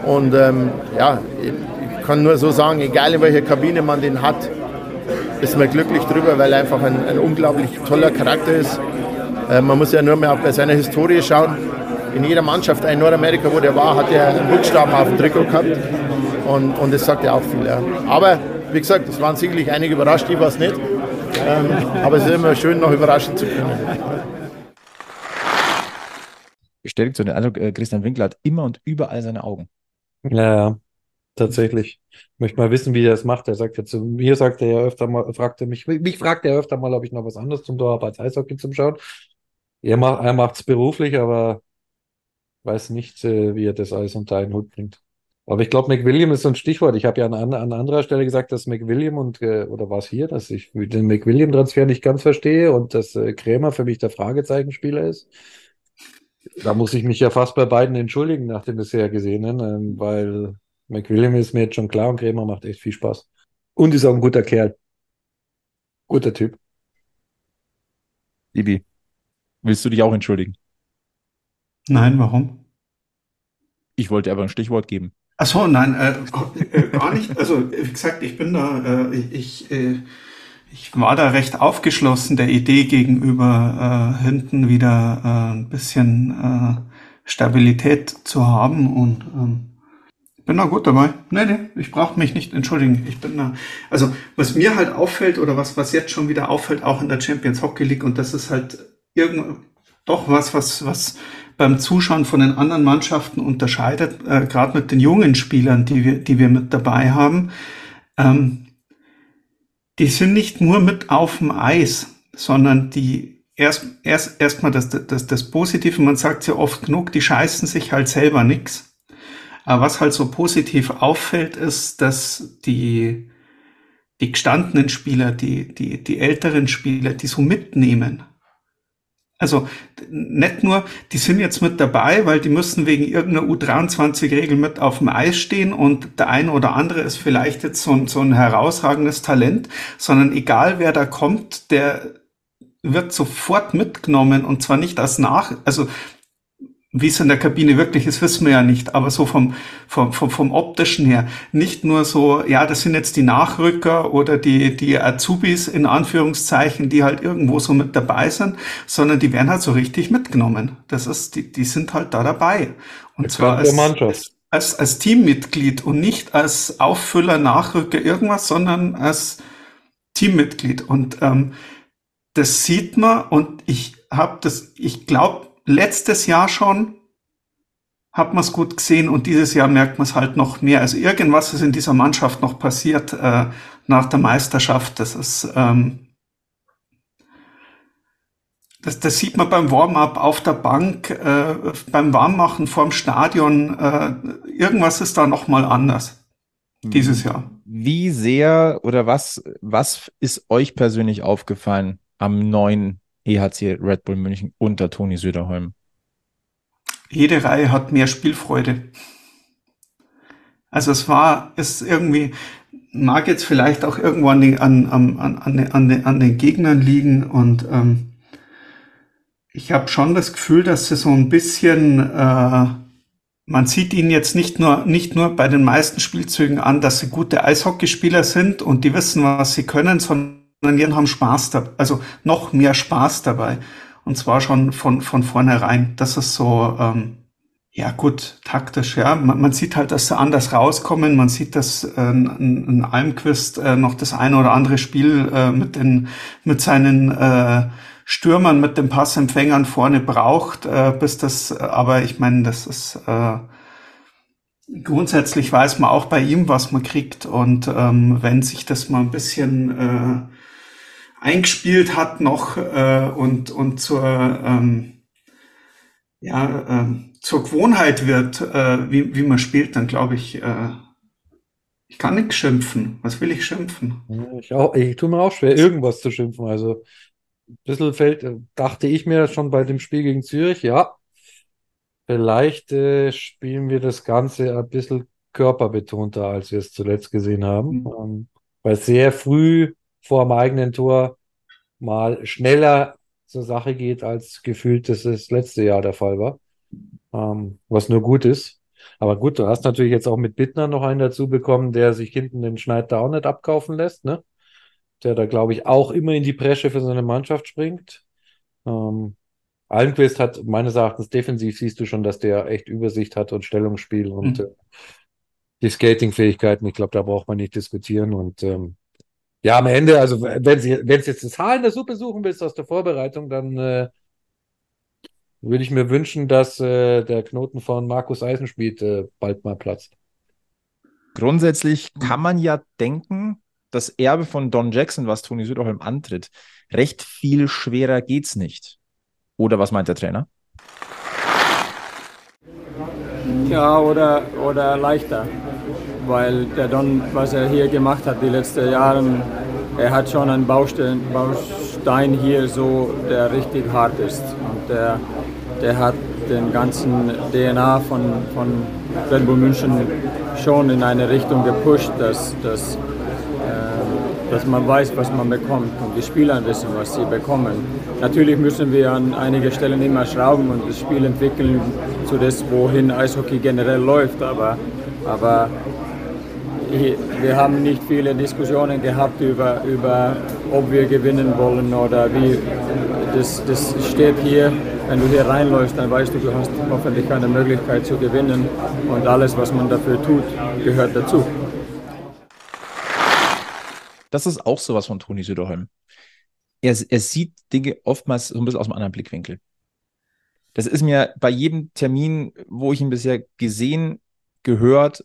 Und ähm, ja, ich kann nur so sagen, egal in welcher Kabine man den hat, ist man glücklich drüber, weil er einfach ein, ein unglaublich toller Charakter ist. Äh, man muss ja nur mehr auch bei seiner Historie schauen in jeder Mannschaft in Nordamerika, wo der war, hat er einen Buchstaben auf dem Trikot gehabt. Und, und das sagt ja auch viel. Ja. Aber wie gesagt, es waren sicherlich einige überrascht, war es nicht. Ähm, aber es ist immer schön, noch überraschen zu können. Bestätigt so den Eindruck, äh, Christian Winkler hat immer und überall seine Augen. Ja, ja, tatsächlich. Ich möchte mal wissen, wie er das macht. Er sagt ja zu mir, sagt er ja öfter mal, fragt er mich, mich fragt er öfter mal, ob ich noch was anderes zum Tor habe als Eishockey zum Schauen. Er macht es beruflich, aber weiß nicht, äh, wie er das alles unter einen Hut bringt. Aber ich glaube, McWilliam ist so ein Stichwort. Ich habe ja an, an anderer Stelle gesagt, dass McWilliam und, äh, oder war es hier, dass ich den McWilliam-Transfer nicht ganz verstehe und dass äh, Krämer für mich der Fragezeichenspieler ist. Da muss ich mich ja fast bei beiden entschuldigen nach dem bisher Gesehenen, ähm, weil McWilliam ist mir jetzt schon klar und Krämer macht echt viel Spaß. Und ist auch ein guter Kerl. Guter Typ. Ibi, willst du dich auch entschuldigen? Nein, warum? Ich wollte aber ein Stichwort geben. Ach so, nein, äh, äh, gar nicht. Also, wie gesagt, ich bin da, äh, ich, äh, ich war da recht aufgeschlossen der Idee gegenüber, äh, hinten wieder äh, ein bisschen äh, Stabilität zu haben und ähm, bin da gut dabei. Nee, nee, ich brauche mich nicht entschuldigen. Ich bin da. Also, was mir halt auffällt oder was, was jetzt schon wieder auffällt, auch in der Champions Hockey League, und das ist halt irgend, doch was, was, was beim Zuschauen von den anderen Mannschaften unterscheidet, äh, gerade mit den jungen Spielern, die wir, die wir mit dabei haben. Ähm, die sind nicht nur mit auf dem Eis, sondern die erst erst erstmal das, das, das Positive, man sagt ja oft genug, die scheißen sich halt selber nix. Aber was halt so positiv auffällt, ist, dass die, die gestandenen Spieler, die, die, die älteren Spieler, die so mitnehmen. Also nicht nur, die sind jetzt mit dabei, weil die müssen wegen irgendeiner U23-Regel mit auf dem Eis stehen und der eine oder andere ist vielleicht jetzt so ein, so ein herausragendes Talent, sondern egal wer da kommt, der wird sofort mitgenommen und zwar nicht als nach, also wie es in der Kabine wirklich ist, wissen wir ja nicht, aber so vom, vom, vom, vom optischen her, nicht nur so, ja, das sind jetzt die Nachrücker oder die, die Azubis in Anführungszeichen, die halt irgendwo so mit dabei sind, sondern die werden halt so richtig mitgenommen. Das ist, die, die sind halt da dabei. Und Jetzt zwar als, Mannschaft. als, als Teammitglied und nicht als Auffüller, Nachrücker, irgendwas, sondern als Teammitglied. Und ähm, das sieht man und ich habe das, ich glaube, letztes Jahr schon hat man es gut gesehen und dieses Jahr merkt man es halt noch mehr. Also irgendwas ist in dieser Mannschaft noch passiert äh, nach der Meisterschaft. Das ist ähm, das, das sieht man beim Warm-up auf der Bank, äh, beim Warmmachen vorm Stadion. Äh, irgendwas ist da noch mal anders dieses Jahr. Wie sehr oder was, was ist euch persönlich aufgefallen am neuen EHC Red Bull München unter Toni Söderholm? Jede Reihe hat mehr Spielfreude. Also es war, es irgendwie, mag jetzt vielleicht auch irgendwo an den, an, an, an, an, den, an den Gegnern liegen und ähm, ich habe schon das Gefühl, dass sie so ein bisschen, äh, man sieht ihnen jetzt nicht nur, nicht nur bei den meisten Spielzügen an, dass sie gute Eishockeyspieler sind und die wissen, was sie können, sondern die haben Spaß dabei, also noch mehr Spaß dabei. Und zwar schon von, von vornherein. Das ist so, ähm, ja gut, taktisch, ja. Man, man sieht halt, dass sie anders rauskommen. Man sieht, dass äh, ein, ein Almquist äh, noch das eine oder andere Spiel äh, mit, den, mit seinen äh, Stürmern, mit den Passempfängern vorne braucht, äh, bis das, aber ich meine, das ist äh, grundsätzlich weiß man auch bei ihm, was man kriegt. Und ähm, wenn sich das mal ein bisschen äh, eingespielt hat noch äh, und, und zur, ähm, ja, ähm, zur Gewohnheit wird, äh, wie, wie man spielt, dann glaube ich, äh, ich kann nichts schimpfen. Was will ich schimpfen? Ich, auch, ich tue mir auch schwer, irgendwas zu schimpfen. Also ein bisschen fällt, dachte ich mir schon bei dem Spiel gegen Zürich, ja, vielleicht äh, spielen wir das Ganze ein bisschen körperbetonter, als wir es zuletzt gesehen haben. Mhm. Ähm, weil sehr früh vor dem eigenen Tor mal schneller zur Sache geht, als gefühlt das das letzte Jahr der Fall war. Ähm, was nur gut ist. Aber gut, du hast natürlich jetzt auch mit Bittner noch einen dazu bekommen, der sich hinten den Schneid da auch nicht abkaufen lässt, ne? Der da, glaube ich, auch immer in die Bresche für seine Mannschaft springt. Ähm, Almquist hat meines Erachtens defensiv siehst du schon, dass der echt Übersicht hat und Stellungsspiel und Mhm. äh, die Skating-Fähigkeiten. Ich glaube, da braucht man nicht diskutieren. Und ähm, ja, am Ende, also wenn sie, wenn es jetzt das Haar in der Suppe suchen willst aus der Vorbereitung, dann äh, würde ich mir wünschen, dass äh, der Knoten von Markus Eisenschmied äh, bald mal platzt. Grundsätzlich kann man ja denken, das Erbe von Don Jackson, was Toni Söderholm antritt, recht viel schwerer geht's nicht. Oder was meint der Trainer? Ja, oder, oder leichter. Weil der Don, was er hier gemacht hat die letzten Jahre, er hat schon einen Baustein, Baustein hier so, der richtig hart ist. Und der, der hat den ganzen DNA von, von Red Bull München schon in eine Richtung gepusht, dass, dass, äh, dass man weiß, was man bekommt und die Spieler wissen, was sie bekommen. Natürlich müssen wir an einige Stellen immer schrauben und das Spiel entwickeln zu das, wohin Eishockey generell läuft, aber, aber wir haben nicht viele Diskussionen gehabt über, über ob wir gewinnen wollen oder wie. Das, das steht hier, wenn du hier reinläufst, dann weißt du, du hast hoffentlich eine Möglichkeit zu gewinnen und alles, was man dafür tut, gehört dazu. Das ist auch sowas von Toni Söderholm. Er, er sieht Dinge oftmals so ein bisschen aus einem anderen Blickwinkel. Das ist mir bei jedem Termin, wo ich ihn bisher gesehen, gehört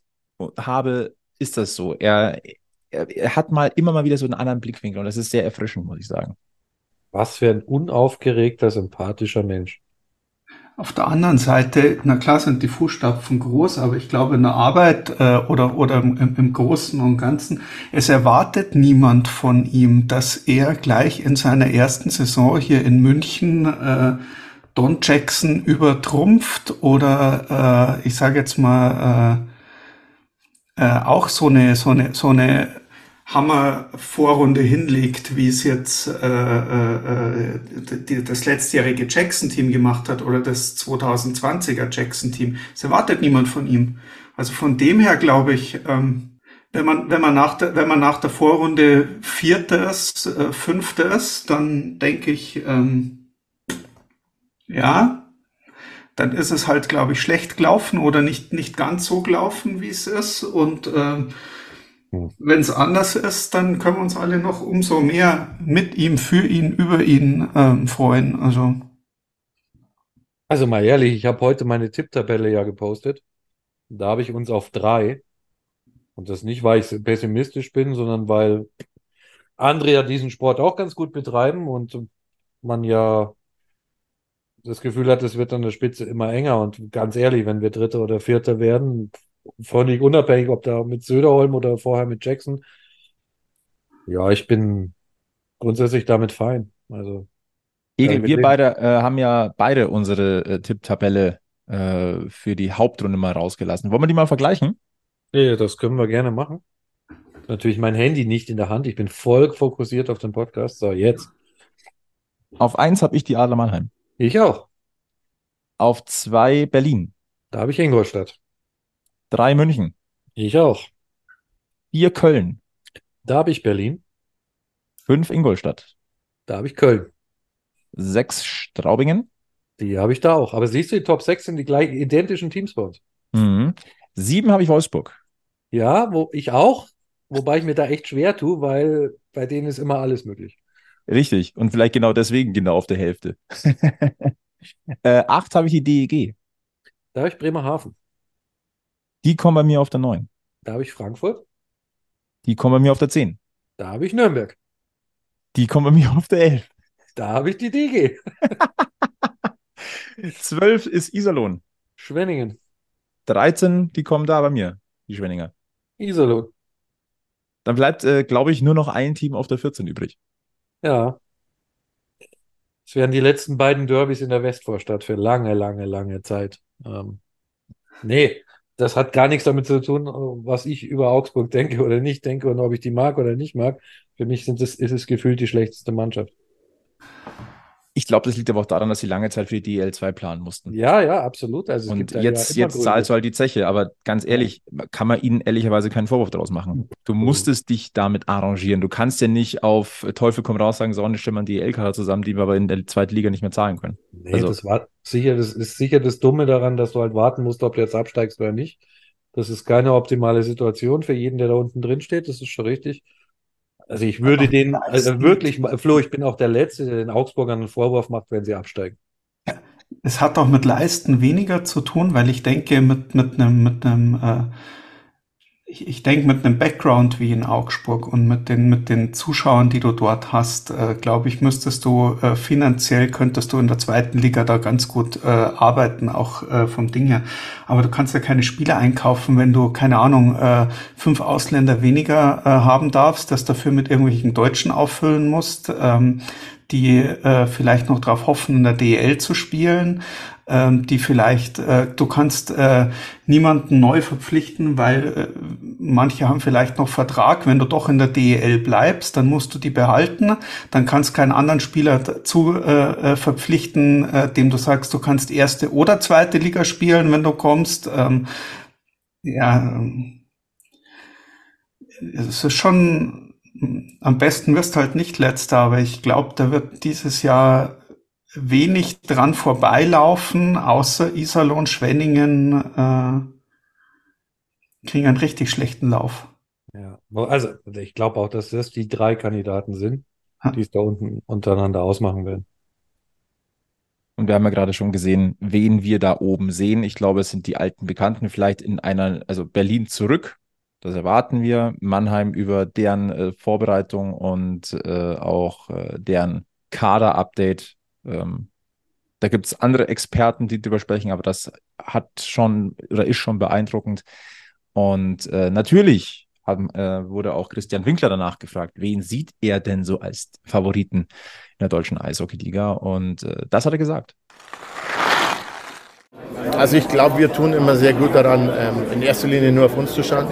habe, ist das so. Er, er, er hat mal immer mal wieder so einen anderen Blickwinkel und das ist sehr erfrischend, muss ich sagen. Was für ein unaufgeregter, sympathischer Mensch. Auf der anderen Seite, na klar sind die Fußstapfen groß, aber ich glaube in der Arbeit äh, oder, oder im, im Großen und Ganzen, es erwartet niemand von ihm, dass er gleich in seiner ersten Saison hier in München äh, Don Jackson übertrumpft oder äh, ich sage jetzt mal äh, auch so eine, so eine, so eine Hammer-Vorrunde hinlegt, wie es jetzt äh, äh, äh die, das letztjährige Jackson-Team gemacht hat oder das 2020er Jackson-Team. Es erwartet niemand von ihm. Also von dem her glaube ich, ähm, wenn man, wenn man nach der, wenn man nach der Vorrunde Vierter ist, äh, Fünfter dann denke ich, ähm, ja, dann ist es halt, glaube ich, schlecht gelaufen oder nicht, nicht ganz so gelaufen, wie es ist. Und äh, hm. Wenn es anders ist, dann können wir uns alle noch umso mehr mit ihm, für ihn, über ihn ähm, freuen. Also. also mal ehrlich, ich habe heute meine Tipptabelle ja gepostet. Da habe ich uns auf drei. Und das nicht, weil ich pessimistisch bin, sondern weil Andrea diesen Sport auch ganz gut betreiben und man ja das Gefühl hat, es wird an der Spitze immer enger. Und ganz ehrlich, wenn wir Dritter oder Vierter werden, völlig unabhängig, ob da mit Söderholm oder vorher mit Jackson. Ja, ich bin grundsätzlich damit fein. Also, Egel, wir beide äh, haben ja beide unsere äh, Tipptabelle äh, für die Hauptrunde mal rausgelassen. Wollen wir die mal vergleichen? Ja, das können wir gerne machen. Natürlich mein Handy nicht in der Hand. Ich bin voll fokussiert auf den Podcast. So, jetzt. Auf eins habe ich die Adler Mannheim. Ich auch. Auf zwei Berlin. Da habe ich Ingolstadt. Drei München. Ich auch. Vier Köln. Da habe ich Berlin. Fünf Ingolstadt. Da habe ich Köln. Sechs Straubingen. Die habe ich da auch. Aber siehst du, die Top 6 sind die gleich identischen Teams bei uns. Mhm. Sieben habe ich Wolfsburg. Ja, wo ich auch. Wobei ich mir da echt schwer tue, weil bei denen ist immer alles möglich. Richtig. Und vielleicht genau deswegen genau auf der Hälfte. äh, acht habe ich die DEG. Da habe ich Bremerhaven. Die kommen bei mir auf der 9. Da habe ich Frankfurt. Die kommen bei mir auf der 10. Da habe ich Nürnberg. Die kommen bei mir auf der 11. Da habe ich die DG. 12 ist Iserlohn. Schwenningen. 13, die kommen da bei mir, die Schwenninger. Iserlohn. Dann bleibt, äh, glaube ich, nur noch ein Team auf der 14 übrig. Ja. Es wären die letzten beiden Derbys in der Westvorstadt für lange, lange, lange Zeit. Ähm, nee, das hat gar nichts damit zu tun, was ich über Augsburg denke oder nicht denke und ob ich die mag oder nicht mag. Für mich sind es, ist es gefühlt die schlechteste Mannschaft. Ich glaube, das liegt aber auch daran, dass sie lange Zeit für die DL2 planen mussten. Ja, ja, absolut. Also und jetzt, ja jetzt zahlst du halt die Zeche. Aber ganz ehrlich, kann man ihnen ehrlicherweise keinen Vorwurf daraus machen. Du musstest dich damit arrangieren. Du kannst ja nicht auf Teufel komm raus sagen, so, eine stimmen die DL-Kader zusammen, die wir aber in der zweiten Liga nicht mehr zahlen können. Nee, also, das war sicher, das ist sicher das Dumme daran, dass du halt warten musst, ob du jetzt absteigst oder nicht. Das ist keine optimale Situation für jeden, der da unten drin steht. Das ist schon richtig. Also ich würde den, also wirklich, Flo, ich bin auch der Letzte, der den Augsburgern einen Vorwurf macht, wenn sie absteigen. Es hat auch mit Leisten weniger zu tun, weil ich denke, mit, mit einem, mit einem äh, ich, ich denke, mit einem Background wie in Augsburg und mit den, mit den Zuschauern, die du dort hast, äh, glaube ich, müsstest du äh, finanziell, könntest du in der zweiten Liga da ganz gut äh, arbeiten, auch äh, vom Ding her. Aber du kannst ja keine Spiele einkaufen, wenn du, keine Ahnung, äh, fünf Ausländer weniger äh, haben darfst, das dafür mit irgendwelchen Deutschen auffüllen musst. Ähm, die äh, vielleicht noch darauf hoffen, in der DEL zu spielen ähm, die vielleicht, äh, du kannst äh, niemanden neu verpflichten, weil äh, manche haben vielleicht noch Vertrag. Wenn du doch in der DEL bleibst, dann musst du die behalten. Dann kannst keinen anderen Spieler dazu äh, äh, verpflichten, äh, dem du sagst, du kannst erste oder zweite Liga spielen, wenn du kommst. Ähm, ja, ähm, es ist schon am besten wirst halt nicht letzter, aber ich glaube, da wird dieses Jahr wenig dran vorbeilaufen, außer Iserlohn, Schwenningen äh, kriegen einen richtig schlechten Lauf. Ja, also ich glaube auch, dass das die drei Kandidaten sind, die es da unten untereinander ausmachen werden. Und wir haben ja gerade schon gesehen, wen wir da oben sehen. Ich glaube, es sind die alten Bekannten, vielleicht in einer, also Berlin zurück. Das erwarten wir. Mannheim über deren äh, Vorbereitung und äh, auch äh, deren Kader-Update ähm, da gibt es andere Experten, die darüber sprechen, aber das hat schon oder ist schon beeindruckend. Und äh, natürlich hat, äh, wurde auch Christian Winkler danach gefragt, wen sieht er denn so als Favoriten in der deutschen Eishockey-Liga? Und äh, das hat er gesagt. Also ich glaube, wir tun immer sehr gut daran, ähm, in erster Linie nur auf uns zu schauen.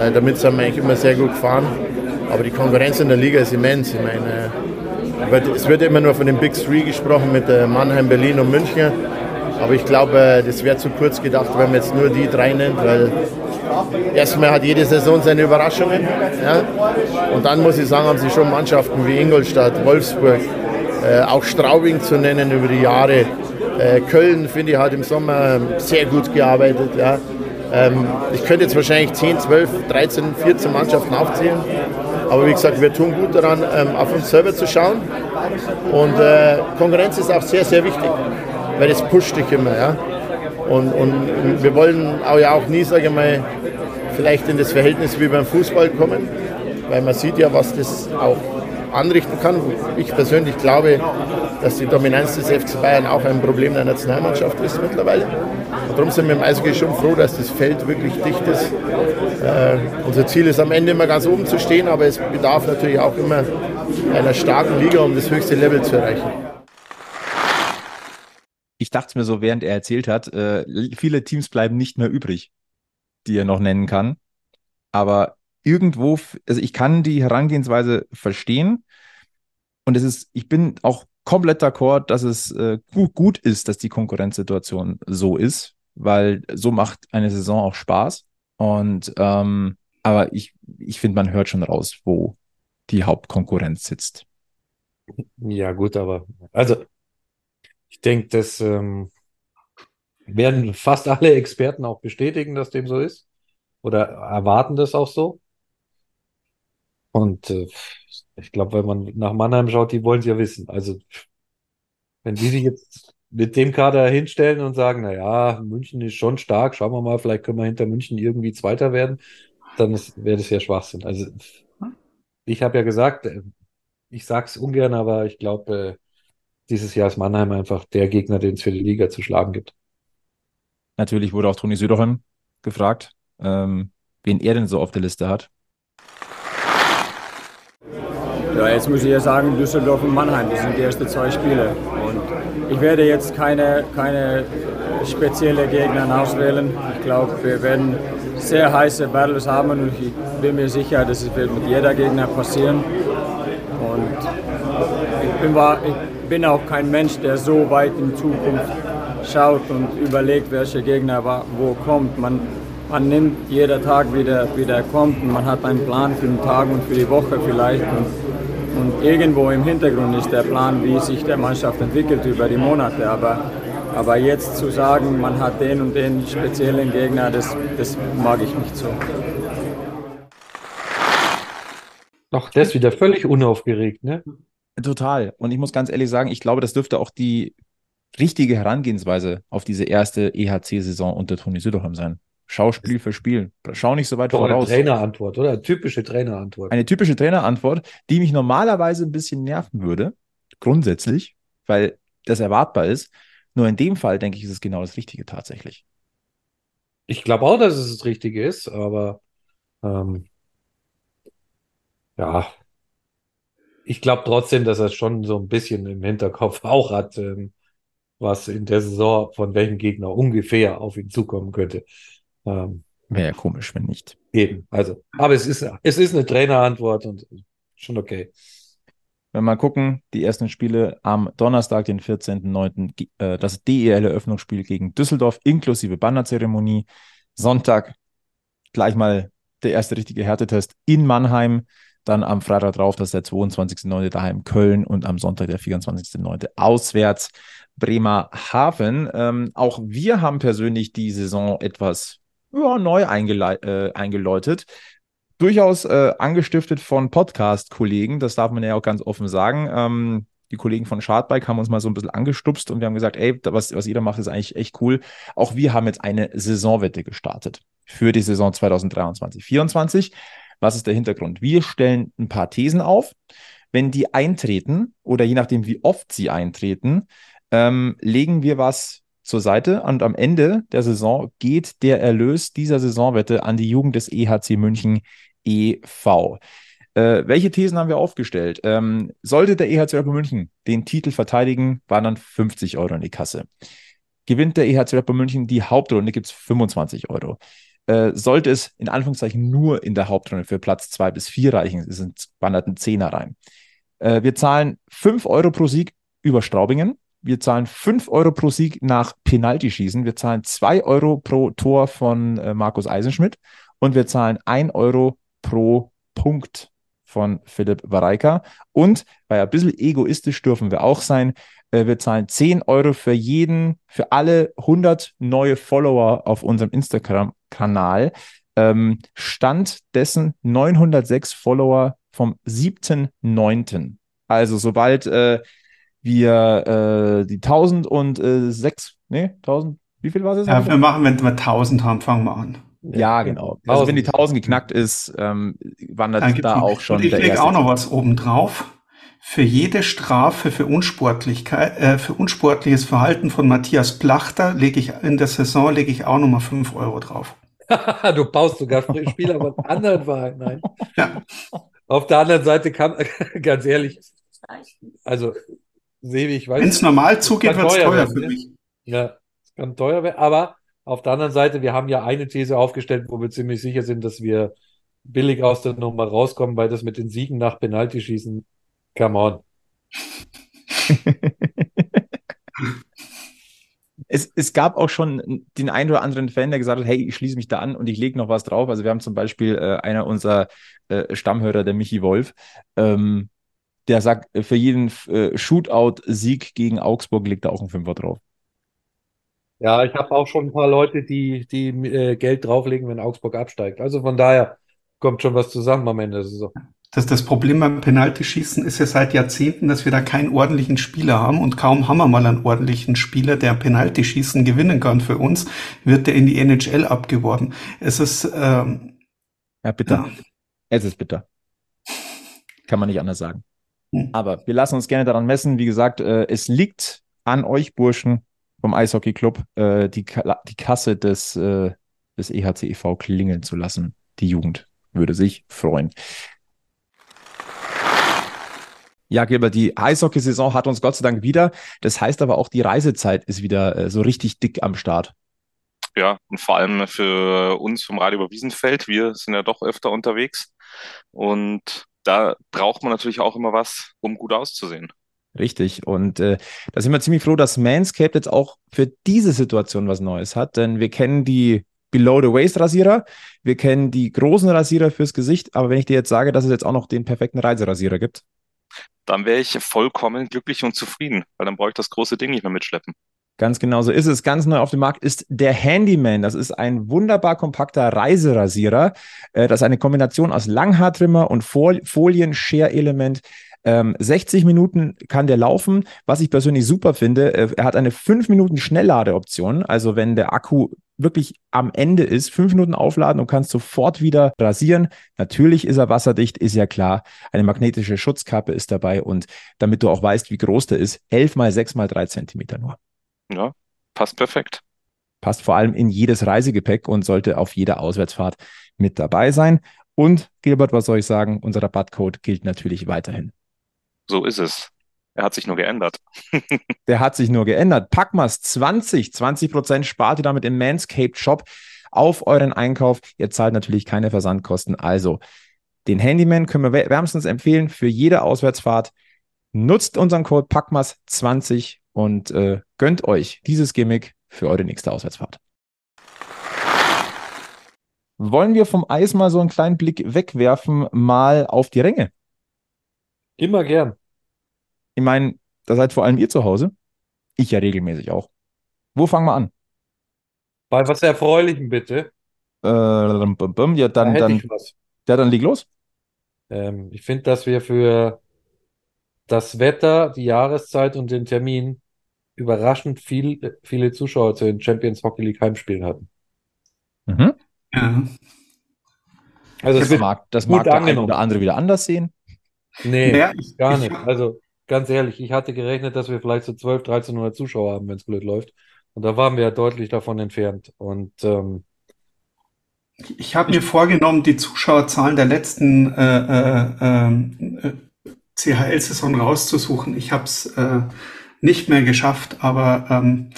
Äh, damit sind wir eigentlich immer sehr gut gefahren. Aber die Konkurrenz in der Liga ist immens. Ich meine, es wird immer nur von den Big Three gesprochen mit Mannheim, Berlin und München. Aber ich glaube, das wäre zu kurz gedacht, wenn man jetzt nur die drei nennt, weil erstmal hat jede Saison seine Überraschungen. Ja? Und dann muss ich sagen, haben sie schon Mannschaften wie Ingolstadt, Wolfsburg, äh, auch Straubing zu nennen über die Jahre. Äh, Köln, finde ich, hat im Sommer sehr gut gearbeitet. Ja? Ähm, ich könnte jetzt wahrscheinlich 10, 12, 13, 14 Mannschaften aufzählen. Aber wie gesagt, wir tun gut daran, ähm, auf uns selber zu schauen. Und äh, Konkurrenz ist auch sehr, sehr wichtig, weil das pusht dich immer. Ja? Und, und wir wollen auch ja auch nie, sage ich mal, vielleicht in das Verhältnis wie beim Fußball kommen, weil man sieht ja, was das auch anrichten kann. Ich persönlich glaube, dass die Dominanz des FC Bayern auch ein Problem der Nationalmannschaft ist mittlerweile. Und darum sind wir im Eishockey schon froh, dass das Feld wirklich dicht ist. Äh, unser Ziel ist am Ende immer ganz oben zu stehen, aber es bedarf natürlich auch immer einer starken Liga, um das höchste Level zu erreichen ich dachte mir so, während er erzählt hat, äh, viele Teams bleiben nicht mehr übrig, die er noch nennen kann. Aber irgendwo, also ich kann die Herangehensweise verstehen. Und es ist, ich bin auch komplett d'accord, dass es äh, gut, gut ist, dass die Konkurrenzsituation so ist, weil so macht eine Saison auch Spaß. Und ähm, aber ich, ich finde, man hört schon raus, wo die Hauptkonkurrenz sitzt. Ja, gut, aber also ich denke, das ähm, werden fast alle Experten auch bestätigen, dass dem so ist. Oder erwarten das auch so. Und äh, ich glaube, wenn man nach Mannheim schaut, die wollen es ja wissen. Also, wenn die sich jetzt mit dem Kader hinstellen und sagen, na ja, München ist schon stark, schauen wir mal, vielleicht können wir hinter München irgendwie Zweiter werden, dann wäre das ja Schwachsinn. Also, ich habe ja gesagt, äh, ich sag's ungern, aber ich glaube, äh, dieses Jahr ist Mannheim einfach der Gegner, den es für die Liga zu schlagen gibt. Natürlich wurde auch Toni Söderholm gefragt, ähm, wen er denn so auf der Liste hat. Ja, jetzt muss ich ja sagen, Düsseldorf und Mannheim, das sind die ersten zwei Spiele. Und ich werde jetzt keine, keine spezielle Gegner auswählen. Ich glaube, wir werden sehr heiße Battles haben und ich bin mir sicher, dass es wird mit jeder Gegner passieren. Und ich bin, ich bin auch kein Mensch, der so weit in Zukunft schaut und überlegt, welche Gegner wo kommt. Man, man nimmt jeder Tag, wie der, wie der kommt und man hat einen Plan für den Tag und für die Woche vielleicht. Und, und irgendwo im Hintergrund ist der Plan, wie sich der Mannschaft entwickelt über die Monate. Aber, aber jetzt zu sagen, man hat den und den speziellen Gegner, das, das mag ich nicht so. Ach, der ist wieder völlig unaufgeregt, ne? Total. Und ich muss ganz ehrlich sagen, ich glaube, das dürfte auch die richtige Herangehensweise auf diese erste EHC-Saison unter Toni Söderholm sein. Schau Spiel für Spiel. Schau nicht so weit Doch voraus. Eine Trainerantwort, oder? Eine typische Trainerantwort. Eine typische Trainerantwort, die mich normalerweise ein bisschen nerven würde. Grundsätzlich, weil das erwartbar ist. Nur in dem Fall, denke ich, ist es genau das Richtige tatsächlich. Ich glaube auch, dass es das Richtige ist, aber ähm, ja, ich glaube trotzdem, dass er schon so ein bisschen im Hinterkopf auch hat, ähm, was in der Saison von welchem Gegner ungefähr auf ihn zukommen könnte. Ähm, Wäre ja komisch, wenn nicht. Eben, also, aber es ist, es ist eine Trainerantwort und schon okay. Wenn wir mal gucken, die ersten Spiele am Donnerstag, den 14.09., äh, das DEL-Eröffnungsspiel gegen Düsseldorf inklusive Bannerzeremonie. Sonntag gleich mal der erste richtige Härtetest in Mannheim. Dann am Freitag drauf, das ist der 22.09. daheim Köln und am Sonntag der 24.09. auswärts Bremerhaven. Ähm, auch wir haben persönlich die Saison etwas ja, neu äh, eingeläutet. Durchaus äh, angestiftet von Podcast-Kollegen, das darf man ja auch ganz offen sagen. Ähm, die Kollegen von Chartbike haben uns mal so ein bisschen angestupst und wir haben gesagt, ey, was, was ihr da macht, ist eigentlich echt cool. Auch wir haben jetzt eine Saisonwette gestartet für die Saison 2023-24. Was ist der Hintergrund? Wir stellen ein paar Thesen auf. Wenn die eintreten oder je nachdem, wie oft sie eintreten, ähm, legen wir was zur Seite und am Ende der Saison geht der Erlös dieser Saisonwette an die Jugend des EHC München e.V. Äh, welche Thesen haben wir aufgestellt? Ähm, sollte der EHC Rapper München den Titel verteidigen, waren dann 50 Euro in die Kasse. Gewinnt der EHC Rapper München die Hauptrunde, gibt es 25 Euro. Äh, sollte es in Anführungszeichen nur in der Hauptrunde für Platz zwei bis vier reichen, sind wandert ein Zehner rein. Äh, wir zahlen 5 Euro pro Sieg über Straubingen. Wir zahlen 5 Euro pro Sieg nach Penaltyschießen. Wir zahlen 2 Euro pro Tor von äh, Markus Eisenschmidt. Und wir zahlen 1 Euro pro Punkt von Philipp Wareika. Und, weil ein bisschen egoistisch dürfen wir auch sein, äh, wir zahlen 10 Euro für jeden, für alle 100 neue Follower auf unserem Instagram-Kanal. Ähm, Stand dessen 906 Follower vom 7.9. Also sobald äh, wir äh, die 1006, nee, 1000, wie viel war es? Ja, wir machen, wenn wir 1000 haben, fangen wir an. Ja, genau. Also wenn die 1000 geknackt ist, ähm, wandert da auch schon und ich der lege auch noch was oben drauf. Für jede Strafe für Unsportlichkeit, äh, für unsportliches Verhalten von Matthias Plachter lege ich in der Saison lege ich auch nochmal 5 Euro drauf. du baust sogar Spieler von anderen Vereinen ein. Ja. Auf der anderen Seite kann, ganz ehrlich, also Sebi, ich weiß Wenn es normal zugeht, wird es teuer, teuer für ne? mich. Ja, es kann teuer werden, aber auf der anderen Seite, wir haben ja eine These aufgestellt, wo wir ziemlich sicher sind, dass wir billig aus der Nummer rauskommen, weil das mit den Siegen nach Penaltyschießen, come on. es, es gab auch schon den einen oder anderen Fan, der gesagt hat, hey, ich schließe mich da an und ich lege noch was drauf. Also wir haben zum Beispiel äh, einer unserer äh, Stammhörer, der Michi Wolf, ähm, der sagt, für jeden äh, Shootout-Sieg gegen Augsburg legt er auch ein Fünfer drauf. Ja, ich habe auch schon ein paar Leute, die, die äh, Geld drauflegen, wenn Augsburg absteigt. Also von daher kommt schon was zusammen am Ende der Saison. Das, das Problem beim Penaltyschießen ist ja seit Jahrzehnten, dass wir da keinen ordentlichen Spieler haben und kaum haben wir mal einen ordentlichen Spieler, der Penaltyschießen gewinnen kann für uns, wird der in die NHL abgeworben. Es ist ähm, ja bitter. Ja. Es ist bitter. Kann man nicht anders sagen. Hm. Aber wir lassen uns gerne daran messen. Wie gesagt, äh, es liegt an euch Burschen vom Eishockey Club, äh, die, die Kasse des, äh, des EHC e.V. klingeln zu lassen. Die Jugend würde sich freuen. Ja, Gilbert, die Eishockey-Saison hat uns Gott sei Dank wieder. Das heißt aber auch, die Reisezeit ist wieder äh, so richtig dick am Start. Ja, und vor allem für uns vom Radio über Wiesenfeld. Wir sind ja doch öfter unterwegs. Und da braucht man natürlich auch immer was, um gut auszusehen. Richtig. Und äh, da sind wir ziemlich froh, dass Manscaped jetzt auch für diese Situation was Neues hat. Denn wir kennen die Below-the-Waist-Rasierer, wir kennen die großen Rasierer fürs Gesicht. Aber wenn ich dir jetzt sage, dass es jetzt auch noch den perfekten Reiserasierer gibt, dann wäre ich vollkommen glücklich und zufrieden, weil dann brauche ich das große Ding nicht mehr mitschleppen. Ganz genau so ist es. Ganz neu auf dem Markt ist der Handyman. Das ist ein wunderbar kompakter Reiserasierer. Äh, das ist eine Kombination aus Langhaartrimmer und Folien-Share-Element. 60 ähm, Minuten kann der laufen. Was ich persönlich super finde, äh, er hat eine 5 Minuten Schnellladeoption. Also wenn der Akku wirklich am Ende ist, fünf Minuten aufladen und kannst sofort wieder rasieren. Natürlich ist er wasserdicht, ist ja klar. Eine magnetische Schutzkappe ist dabei und damit du auch weißt, wie groß der ist, 11 mal 6 mal 3 Zentimeter nur. Ja, passt perfekt. Passt vor allem in jedes Reisegepäck und sollte auf jeder Auswärtsfahrt mit dabei sein. Und Gilbert, was soll ich sagen? Unser Rabattcode gilt natürlich weiterhin. So ist es. Er hat sich nur geändert. Der hat sich nur geändert. Packmas 20, 20 Prozent spart ihr damit im Manscaped Shop auf euren Einkauf. Ihr zahlt natürlich keine Versandkosten. Also den Handyman können wir wärmstens empfehlen für jede Auswärtsfahrt. Nutzt unseren Code Packmas 20 und äh, gönnt euch dieses Gimmick für eure nächste Auswärtsfahrt. Wollen wir vom Eis mal so einen kleinen Blick wegwerfen, mal auf die Ränge? Immer gern. Ich meine, da seid vor allem ihr zu Hause. Ich ja regelmäßig auch. Wo fangen wir an? Bei was Erfreulichem, bitte. Äh, ja, dann, da dann, ja, dann leg los. Ähm, ich finde, dass wir für das Wetter, die Jahreszeit und den Termin überraschend viel, viele Zuschauer zu den Champions Hockey League Heimspielen hatten. Mhm. Ja. Also das mag, das mag der eine oder andere wieder anders sehen. Nee, ja, ich, gar nicht. Also ganz ehrlich, ich hatte gerechnet, dass wir vielleicht so 12, 1300 Zuschauer haben, wenn es blöd läuft. Und da waren wir ja deutlich davon entfernt. Und ähm, ich habe mir vorgenommen, die Zuschauerzahlen der letzten äh, äh, ähm, äh, CHL-Saison rauszusuchen. Ich habe es äh, nicht mehr geschafft, aber ähm,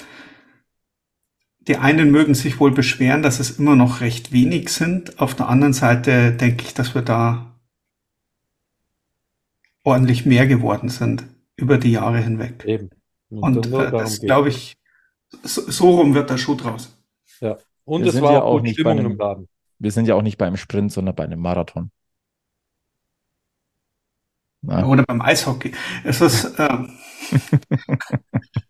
die einen mögen sich wohl beschweren, dass es immer noch recht wenig sind. Auf der anderen Seite denke ich, dass wir da ordentlich mehr geworden sind über die Jahre hinweg. Eben. Und, nur äh, das glaube ich, so, so rum wird der Schuh draus. Ja. Und Wir es sind war ja auch nicht bei Stimmung einem- im Laden. Wir sind ja auch nicht beim Sprint, sondern bei einem Marathon. Ja. Oder beim Eishockey. Es ist, äh,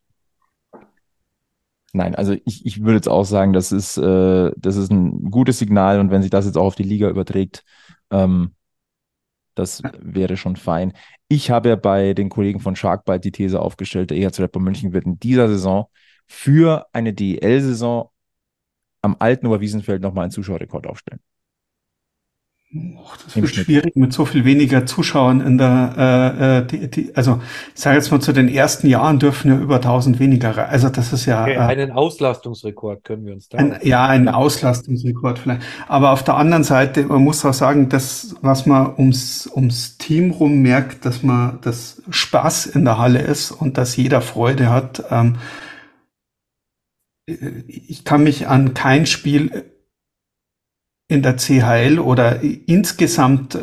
Nein, also ich, ich würde jetzt auch sagen, das ist, äh, das ist ein gutes Signal und wenn sich das jetzt auch auf die Liga überträgt, ähm, das wäre schon fein. Ich habe ja bei den Kollegen von Sharkbite die These aufgestellt, der EHC Red Bull München wird in dieser Saison für eine DEL-Saison am alten Oberwiesenfeld nochmal einen Zuschauerrekord aufstellen. Das Im wird Schnitt. schwierig mit so viel weniger Zuschauern in der, äh, äh, die, die, also ich sage jetzt mal, zu den ersten Jahren dürfen ja über 1000 weniger rein. Also das ist ja, Okay, äh, einen Auslastungsrekord können wir uns da. Ein, ja, ein Auslastungsrekord vielleicht. Aber auf der anderen Seite, man muss auch sagen, das, was man ums, ums Team rum merkt, dass man, dass Spaß in der Halle ist und dass jeder Freude hat. Ähm, ich kann mich an kein Spiel in der CHL oder insgesamt, äh,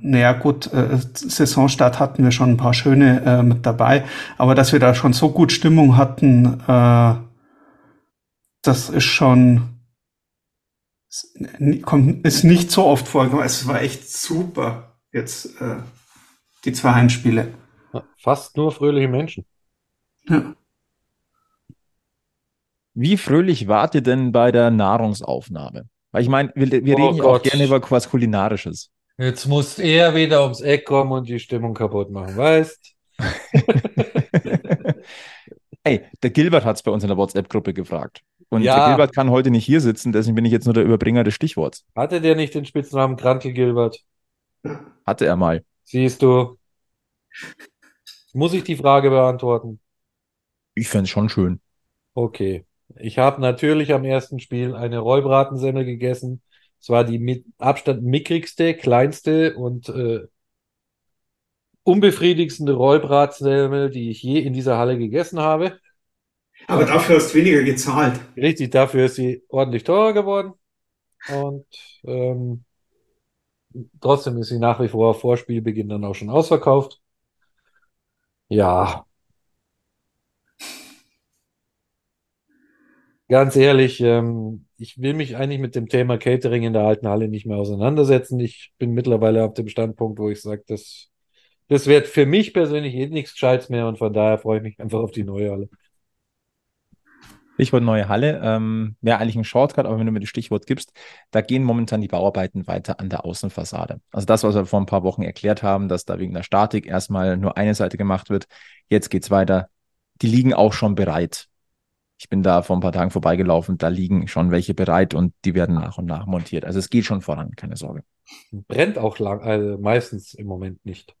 naja gut, äh, Saisonstart hatten wir schon ein paar schöne äh, mit dabei, aber dass wir da schon so gut Stimmung hatten, äh, das ist schon, kommt, ist nicht so oft vorgekommen. Es war echt super jetzt, äh, die zwei Heimspiele. Fast nur fröhliche Menschen. Ja. Wie fröhlich wart ihr denn bei der Nahrungsaufnahme? Weil ich meine, wir, wir Oh reden ja auch gerne über was Kulinarisches. Jetzt muss er wieder ums Eck kommen und die Stimmung kaputt machen, weißt? Ey, der Gilbert hat es bei uns in der WhatsApp-Gruppe gefragt. Und Ja. der Gilbert kann heute nicht hier sitzen, deswegen bin ich jetzt nur der Überbringer des Stichworts. Hatte der nicht den Spitznamen Krantel Gilbert? Hatte er mal. Siehst du? Muss ich die Frage beantworten? Ich fände es schon schön. Okay. Ich habe natürlich am ersten Spiel eine Rollbratensemmel gegessen. Es war die mit Abstand mickrigste, kleinste und äh, unbefriedigendste Rollbratensemmel, die ich je in dieser Halle gegessen habe. Aber dafür hast du weniger gezahlt. Richtig, dafür ist sie ordentlich teurer geworden. Und ähm, trotzdem ist sie nach wie vor vor Spielbeginn dann auch schon ausverkauft. Ja. Ganz ehrlich, ähm, ich will mich eigentlich mit dem Thema Catering in der alten Halle nicht mehr auseinandersetzen. Ich bin mittlerweile auf dem Standpunkt, wo ich sage, das, das wird für mich persönlich eh nichts Gescheites mehr und von daher freue ich mich einfach auf die neue Halle. Stichwort neue Halle. Ähm, Wäre eigentlich ein Shortcut, aber wenn du mir das Stichwort gibst, da gehen momentan die Bauarbeiten weiter an der Außenfassade. Also das, was wir vor ein paar Wochen erklärt haben, dass da wegen der Statik erstmal nur eine Seite gemacht wird. Jetzt geht's weiter. Die liegen auch schon bereit. Ich bin da vor ein paar Tagen vorbeigelaufen, da liegen schon welche bereit und die werden nach und nach montiert. Also es geht schon voran, keine Sorge. Brennt auch lang, also meistens im Moment nicht.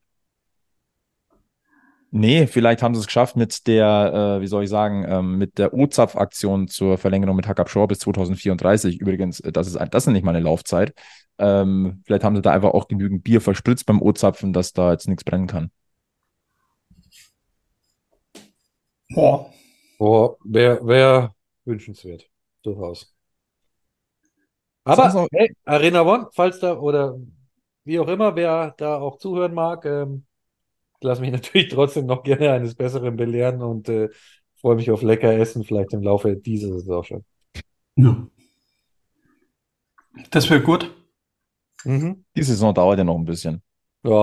Nee, vielleicht haben sie es geschafft mit der, äh, wie soll ich sagen, ähm, mit der O-Zapf-Aktion zur Verlängerung mit Hackab Shore bis 2034. Übrigens, äh, das ist, das ist nicht mal eine Laufzeit. Ähm, vielleicht haben sie da einfach auch genügend Bier verspritzt beim O-Zapfen, dass da jetzt nichts brennen kann. Boah. Boah, wäre wär wünschenswert. Durchaus. Aber, noch- hey, Arena One, falls da oder wie auch immer, wer da auch zuhören mag, ähm, ich lasse mich natürlich trotzdem noch gerne eines Besseren belehren und äh, freue mich auf lecker Essen, vielleicht im Laufe dieser Saison schon. Ja. Das wäre gut. Mhm. Die Saison dauert ja noch ein bisschen.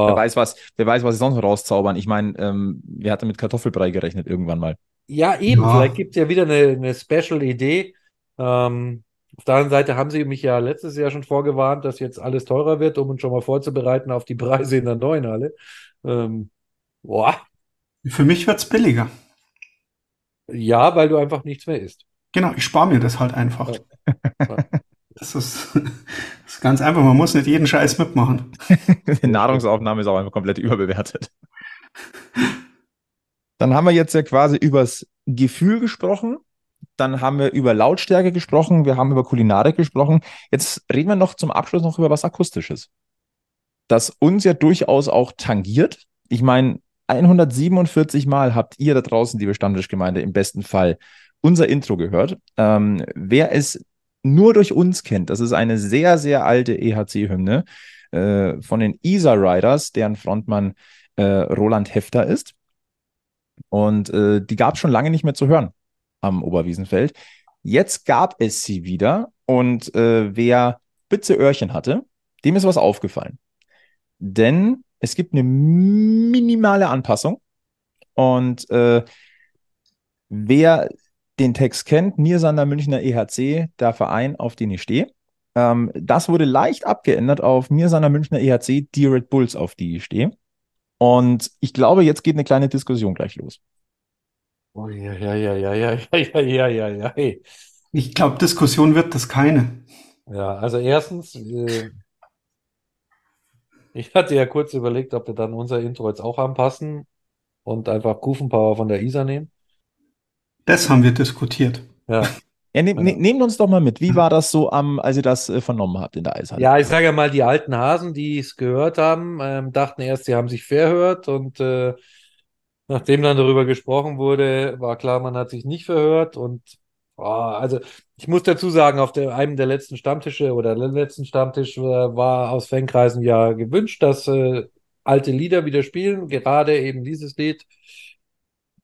Wer Ja, weiß, was, wer weiß, was sie sonst noch rauszaubern. Ich meine, ähm, wer hatte mit Kartoffelbrei gerechnet irgendwann mal? Ja, eben, Ja. vielleicht gibt es ja wieder eine, eine Special-Idee. Ähm, auf der anderen Seite haben sie mich ja letztes Jahr schon vorgewarnt, dass jetzt alles teurer wird, um uns schon mal vorzubereiten auf die Preise in der neuen Halle. Ähm, boah. Für mich wird's billiger. Ja, weil du einfach nichts mehr isst. Genau, ich spare mir das halt einfach. Ja. Das ist, das ist ganz einfach. Man muss nicht jeden Scheiß mitmachen. Die Nahrungsaufnahme ist auch einfach komplett überbewertet. Dann haben wir jetzt ja quasi übers Gefühl gesprochen. Dann haben wir über Lautstärke gesprochen. Wir haben über Kulinarik gesprochen. Jetzt reden wir noch zum Abschluss noch über was Akustisches. Das uns ja durchaus auch tangiert. Ich meine, 147 Mal habt ihr da draußen, liebe Stammtischgemeinde, im besten Fall unser Intro gehört. Ähm, wer es nur durch uns kennt, das ist eine sehr, sehr alte EHC-Hymne äh, von den Isa Riders, deren Frontmann äh, Roland Hefter ist. Und äh, die gab es schon lange nicht mehr zu hören am Oberwiesenfeld. Jetzt gab es sie wieder und äh, wer spitze Öhrchen hatte, dem ist was aufgefallen. Denn es gibt eine minimale Anpassung und äh, wer den Text kennt, Niersander Münchner EHC, der Verein, auf den ich stehe. Ähm, das wurde leicht abgeändert auf Niersander Münchner EHC, die Red Bulls, auf die ich stehe. Und ich glaube, jetzt geht eine kleine Diskussion gleich los. Oh, ja, ja, ja, ja, ja, ja, ja, ja, ja. Hey. Ich glaube, Diskussion wird das keine. Ja, also erstens, äh, ich hatte ja kurz überlegt, ob wir dann unser Intro jetzt auch anpassen und einfach Kufenpower von der ISA nehmen. Das haben wir diskutiert. Ja. Ja, ne, ne, nehmt uns doch mal mit. Wie war das so am, als ihr das äh, vernommen habt in der Eishalle? Ja, ich sage ja mal, die alten Hasen, die es gehört haben, ähm, dachten erst, sie haben sich verhört und äh, nachdem dann darüber gesprochen wurde, war klar, man hat sich nicht verhört und oh, also ich muss dazu sagen, auf der, einem der letzten Stammtische oder der letzten Stammtisch äh, war aus Fankreisen ja gewünscht, dass äh, alte Lieder wieder spielen, gerade eben dieses Lied.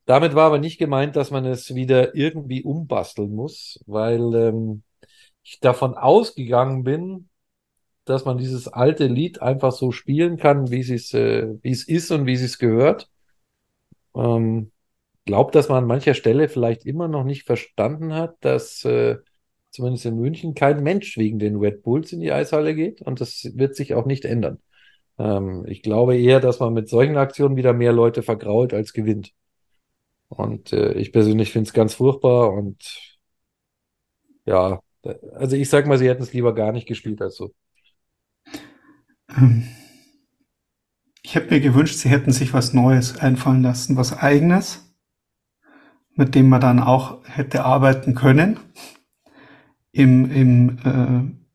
Damit war aber nicht gemeint, dass man es wieder irgendwie umbasteln muss, weil ähm, ich davon ausgegangen bin, dass man dieses alte Lied einfach so spielen kann, wie es, äh, wie es ist und wie es gehört. Ähm, glaubt, dass man an mancher Stelle vielleicht immer noch nicht verstanden hat, dass äh, zumindest in München kein Mensch wegen den Red Bulls in die Eishalle geht und das wird sich auch nicht ändern. Ähm, ich glaube eher, dass man mit solchen Aktionen wieder mehr Leute vergrault als gewinnt. Und äh, ich persönlich finde es ganz furchtbar und ja, also ich sag mal, sie hätten es lieber gar nicht gespielt als so. Ähm, ich hätte mir gewünscht, sie hätten sich was Neues einfallen lassen, was eigenes, mit dem man dann auch hätte arbeiten können. Im, im äh,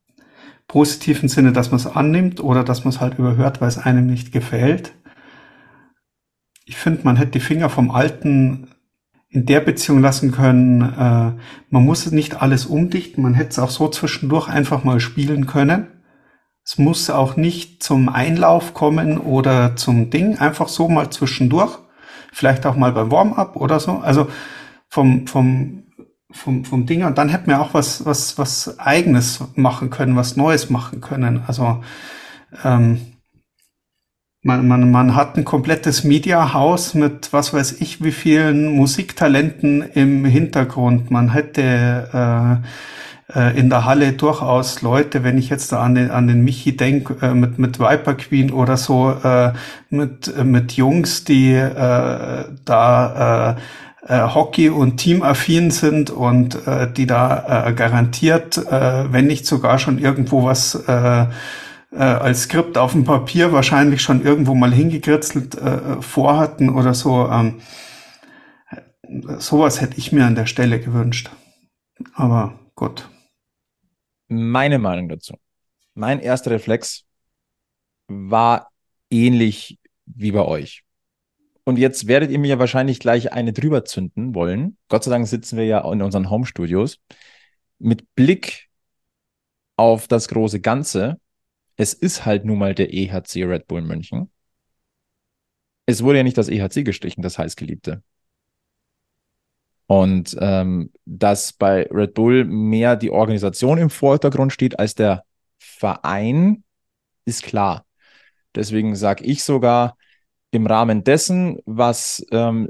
positiven Sinne, dass man es annimmt oder dass man es halt überhört, weil es einem nicht gefällt ich finde, man hätte die Finger vom Alten in der Beziehung lassen können. Äh, man muss nicht alles umdichten, man hätte es auch so zwischendurch einfach mal spielen können. Es muss auch nicht zum Einlauf kommen oder zum Ding, einfach so mal zwischendurch. Vielleicht auch mal beim Warm-up oder so. Also vom, vom, vom, vom Ding. Und dann hätten wir auch was, was, was eigenes machen können, was Neues machen können. Also, ähm, man, man, man hat ein komplettes Mediahaus mit was weiß ich wie vielen Musiktalenten im Hintergrund. Man hätte äh, äh, in der Halle durchaus Leute, wenn ich jetzt da an den, an den Michi denke, äh, mit, mit Viper Queen oder so, äh, mit, mit Jungs, die äh, da äh, äh, Hockey- und Teamaffin sind und äh, die da äh, garantiert, äh, wenn nicht sogar schon irgendwo was äh, äh, als Skript auf dem Papier wahrscheinlich schon irgendwo mal hingekritzelt äh, vorhatten oder so. Ähm, sowas hätte ich mir an der Stelle gewünscht. Aber gut. Meine Meinung dazu. Mein erster Reflex war ähnlich wie bei euch. Und jetzt werdet ihr mir ja wahrscheinlich gleich eine drüber zünden wollen. Gott sei Dank sitzen wir ja in unseren Home-Studios. Mit Blick auf das große Ganze es ist halt nun mal der EHC Red Bull München. Es wurde ja nicht das EHC gestrichen, das heißgeliebte. Und ähm, dass bei Red Bull mehr die Organisation im Vordergrund steht als der Verein, ist klar. Deswegen sage ich sogar, im Rahmen dessen, was, ähm,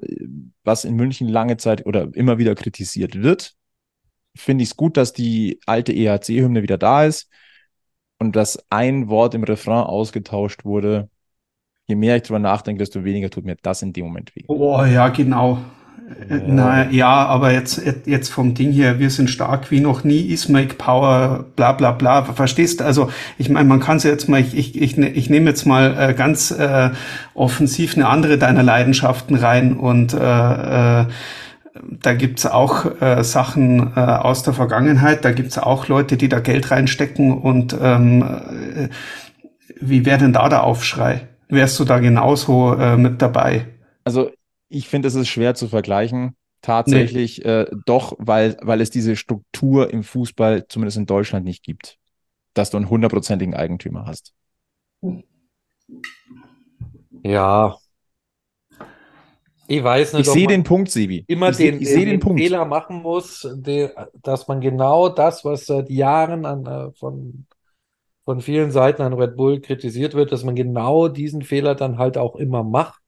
was in München lange Zeit oder immer wieder kritisiert wird, finde ich es gut, dass die alte EHC-Hymne wieder da ist und dass ein Wort im Refrain ausgetauscht wurde, je mehr ich drüber nachdenke, desto weniger tut mir das in dem Moment weh. Oh ja, genau. Ja. Na ja, aber jetzt, jetzt vom Ding her, wir sind stark wie noch nie, is make power, bla bla bla. Verstehst du? Also ich meine, man kann es jetzt mal, ich, ich, ich, ich nehme jetzt mal äh, ganz äh, offensiv eine andere deiner Leidenschaften rein und äh, äh, da gibt's auch äh, Sachen äh, aus der Vergangenheit, da gibt's auch Leute, die da Geld reinstecken und ähm, äh, wie wäre denn da der Aufschrei? Wärst du da genauso äh, mit dabei? Also ich finde, es ist schwer zu vergleichen. tatsächlich äh, doch, weil, weil es diese Struktur im Fußball, zumindest in Deutschland, nicht gibt, dass du einen hundertprozentigen Eigentümer hast. Ja. Ich weiß nicht, Ich sehe den Punkt, Sibi. immer ich seh- den, sehe den den Punkt. Fehler machen muss, de, dass man genau das, was seit Jahren an, äh, von, von vielen Seiten an Red Bull kritisiert wird, dass man genau diesen Fehler dann halt auch immer macht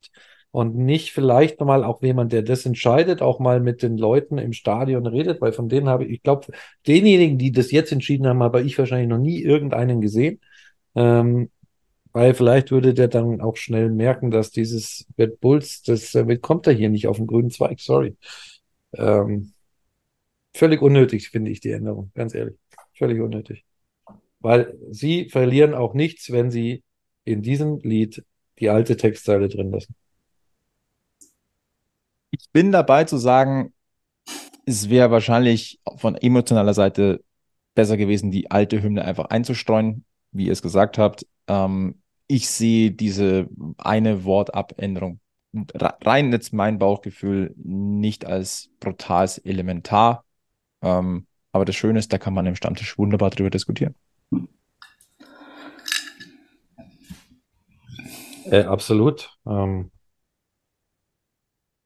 und nicht vielleicht mal auch jemand, der das entscheidet, auch mal mit den Leuten im Stadion redet, weil von denen habe ich, ich glaube, denjenigen, die das jetzt entschieden haben, habe ich wahrscheinlich noch nie irgendeinen gesehen. Ähm, weil vielleicht würde der dann auch schnell merken, dass dieses Red Bulls, das äh, kommt er hier nicht auf den grünen Zweig, sorry. Ähm, völlig unnötig, finde ich, die Änderung, ganz ehrlich. Völlig unnötig. Weil sie verlieren auch nichts, wenn sie in diesem Lied die alte Textzeile drin lassen. Ich bin dabei zu sagen, es wäre wahrscheinlich von emotionaler Seite besser gewesen, die alte Hymne einfach einzustreuen, wie ihr es gesagt habt. Ähm, ich sehe diese eine Wortabänderung re- rein jetzt mein Bauchgefühl nicht als brutales Elementar. Ähm, aber das Schöne ist, da kann man im Stammtisch wunderbar drüber diskutieren. Äh, absolut. Ähm,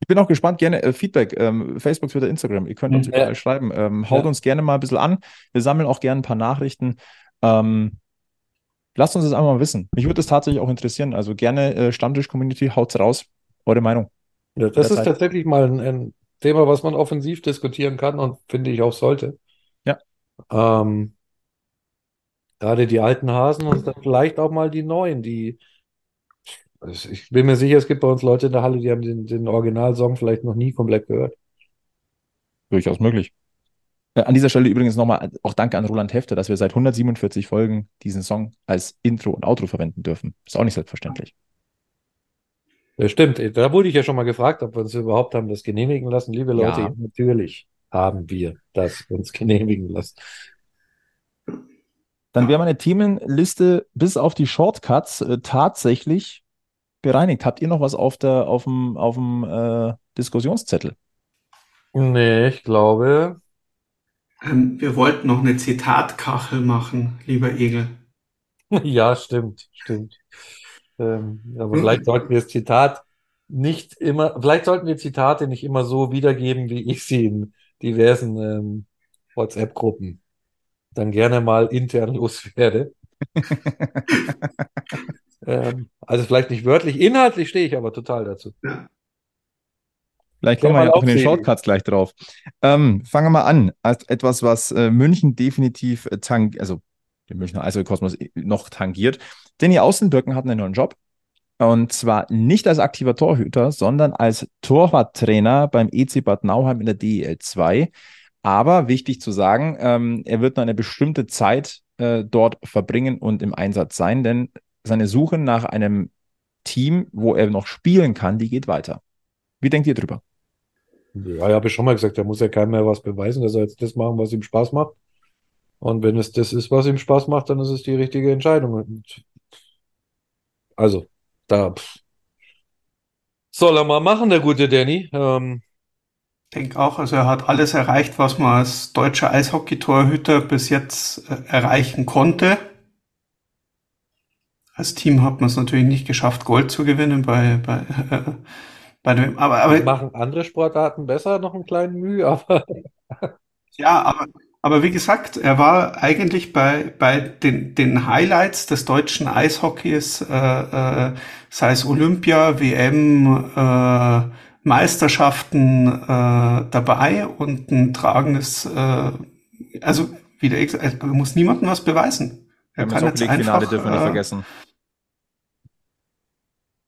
Ich bin auch gespannt, gerne äh, Feedback, ähm, Facebook, Twitter, Instagram. Ihr könnt uns Mhm. überall schreiben. Ähm, haut Ja. uns gerne mal ein bisschen an. Wir sammeln auch gerne ein paar Nachrichten. Ähm, lasst uns das einfach mal wissen. Mich würde das tatsächlich auch interessieren. Also gerne äh, Stammtisch-Community, haut's raus. Eure Meinung. Ja, das ist tatsächlich mal ein, ein Thema, was man offensiv diskutieren kann und finde ich auch sollte. Ja. Ähm, gerade die alten Hasen und dann vielleicht auch mal die neuen, die also ich bin mir sicher, es gibt bei uns Leute in der Halle, die haben den, den Originalsong vielleicht noch nie komplett gehört. Durchaus möglich. Äh, an dieser Stelle übrigens nochmal auch Danke an Roland Hefter, dass wir seit 147 Folgen diesen Song als Intro und Outro verwenden dürfen. Ist auch nicht selbstverständlich. Das stimmt. Da wurde ich ja schon mal gefragt, ob wir uns überhaupt haben das genehmigen lassen. Liebe Leute, Ja. ja, natürlich haben wir das uns genehmigen lassen. Dann wäre meine Themenliste bis auf die Shortcuts äh, tatsächlich bereinigt. Habt ihr noch was auf der, auf dem, auf dem äh, Diskussionszettel? Nee, ich glaube, Ähm, wir wollten noch eine Zitatkachel machen, lieber Egel. ja, stimmt, stimmt. Ähm, aber Hm. vielleicht sollten wir das Zitat nicht immer, vielleicht sollten wir Zitate nicht immer so wiedergeben, wie ich sie in diversen ähm, WhatsApp-Gruppen dann gerne mal intern loswerde. Ähm, also vielleicht nicht wörtlich, inhaltlich stehe ich aber total dazu. Vielleicht kommen wir ja auch in den. Shortcuts gleich drauf. Ähm, fangen wir mal an. Als etwas, was äh, München definitiv äh, tang also den Münchner Eishockey-Kosmos noch tangiert. Danny Außenbirken hat einen neuen Job. Und zwar nicht als aktiver Torhüter, sondern als Torwarttrainer beim EC Bad Nauheim in der DEL 2. Aber wichtig zu sagen, ähm, er wird noch eine bestimmte Zeit äh, dort verbringen und im Einsatz sein, denn seine Suche nach einem Team, wo er noch spielen kann, die geht weiter. Wie denkt ihr drüber? Ja, ich habe schon mal gesagt, da muss ja keinem mehr was beweisen, dass er jetzt das machen, was ihm Spaß macht. Und wenn es das ist, was ihm Spaß macht, dann ist es die richtige Entscheidung. Und also, da pff, soll er mal machen, der gute Danny. Ähm, denke auch, also er hat alles erreicht, was man als deutscher Eishockey-Torhüter bis jetzt äh, erreichen konnte. Als Team hat man es natürlich nicht geschafft, Gold zu gewinnen bei, bei, äh, bei dem, aber, aber machen andere Sportarten besser, noch einen kleinen Mühe, aber Ja, aber, aber wie gesagt, er war eigentlich bei, bei den, den Highlights des deutschen Eishockeys, äh, äh, sei es Olympia, WM, äh, Meisterschaften äh, dabei und ein tragendes, äh, also wie der Ex- er muss niemandem was beweisen. Er kann jetzt League-Finale einfach, dürfen wir nicht äh, vergessen.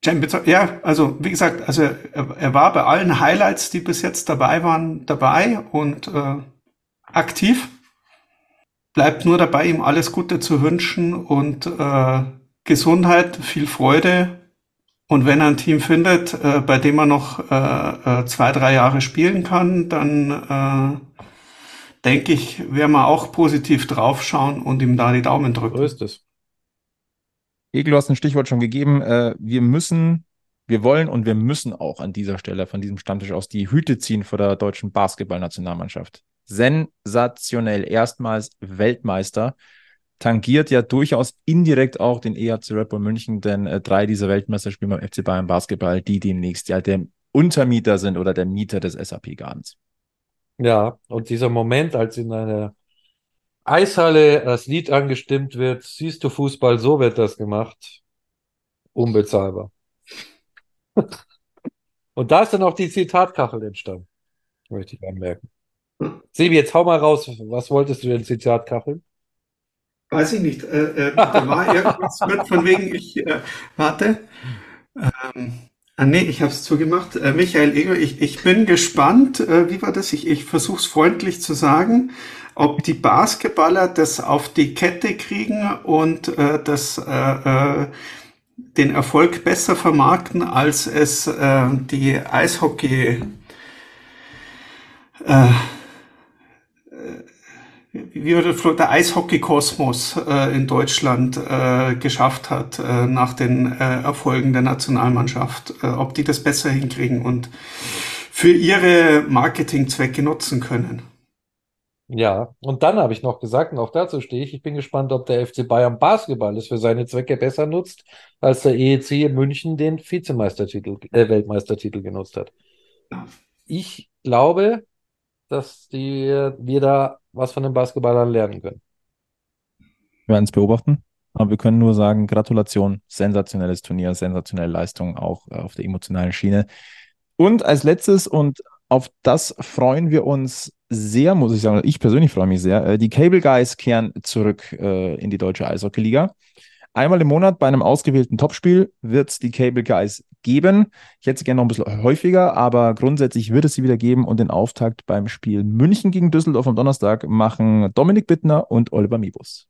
Champions, ja, also wie gesagt, also er, er war bei allen Highlights, die bis jetzt dabei waren, dabei und äh, aktiv. Bleibt nur dabei, ihm alles Gute zu wünschen und äh, Gesundheit, viel Freude. Und wenn er ein Team findet, äh, bei dem er noch äh, äh, zwei, drei Jahre spielen kann, dann äh, denke ich, werden wir auch positiv draufschauen und ihm da die Daumen drücken. so ist es. Egel, du hast ein Stichwort schon gegeben. Äh, wir müssen wir wollen und wir müssen auch an dieser Stelle von diesem Stammtisch aus die Hüte ziehen vor der deutschen Basketballnationalmannschaft. Sensationell. Erstmals Weltmeister. Tangiert ja durchaus indirekt auch den EHC Red Bull München, denn äh, drei dieser Weltmeister spielen beim FC Bayern Basketball, die demnächst ja der Untermieter sind oder der Mieter des SAP Gardens. Ja, und dieser Moment, als in einer Eishalle das Lied angestimmt wird, siehst du Fußball, so wird das gemacht. Unbezahlbar. Und da ist dann auch die Zitatkachel entstanden. Möchte ich anmerken. Sebi, jetzt hau mal raus. Was wolltest du denn Zitatkacheln? Weiß ich nicht. Äh, äh, da war irgendwas mit von wegen, ich, äh, warte. Ähm, ah, nee, ich habe es zugemacht. Äh, Michael Ego, ich, ich bin gespannt. Äh, wie war das? Ich, ich versuche es freundlich zu sagen, ob die Basketballer das auf die Kette kriegen und äh, das äh, äh, den Erfolg besser vermarkten, als es äh, die Eishockey äh, wie war der Eishockey-Kosmos äh, in Deutschland äh, geschafft hat äh, nach den äh, Erfolgen der Nationalmannschaft, äh, ob die das besser hinkriegen und für ihre Marketingzwecke nutzen können. Ja, und dann habe ich noch gesagt, und auch dazu stehe ich, ich bin gespannt, ob der FC Bayern Basketball es für seine Zwecke besser nutzt, als der EEC München den Vizemeistertitel, äh, Weltmeistertitel genutzt hat. Ich glaube, dass die, wir da was von den Basketballern lernen können. Wir werden es beobachten, aber wir können nur sagen, Gratulation, sensationelles Turnier, sensationelle Leistung auch äh, auf der emotionalen Schiene. Und als letztes, und auf das freuen wir uns sehr, muss ich sagen, ich persönlich freue mich sehr, äh, die Cable Guys kehren zurück äh, in die deutsche Eishockey-Liga. Einmal im Monat bei einem ausgewählten Topspiel wird es die Cable Guys geben. Ich hätte sie gerne noch ein bisschen häufiger, aber grundsätzlich wird es sie wieder geben und den Auftakt beim Spiel München gegen Düsseldorf am Donnerstag machen Dominik Bittner und Oliver Mibus.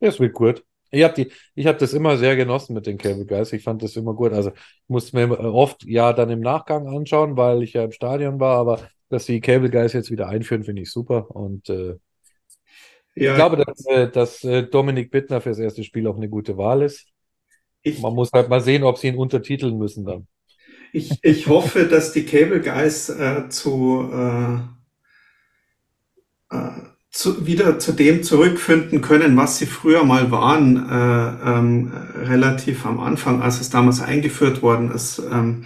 Das wird gut. Ich habe die, ich habe das immer sehr genossen mit den Cable Guys. Ich fand das immer gut. Also ich musste mir oft ja dann im Nachgang anschauen, weil ich ja im Stadion war, aber dass die Cable Guys jetzt wieder einführen, finde ich super. Und äh, ja. Ich glaube, dass, äh, dass äh, Dominik Bittner fürs erste Spiel auch eine gute Wahl ist. Ich, Man muss halt mal sehen, ob sie ihn untertiteln müssen dann. Ich, ich hoffe, dass die Cable Guys äh, zu, äh, äh, zu, wieder zu dem zurückfinden können, was sie früher mal waren, äh, ähm, relativ am Anfang, als es damals eingeführt worden ist. Ähm,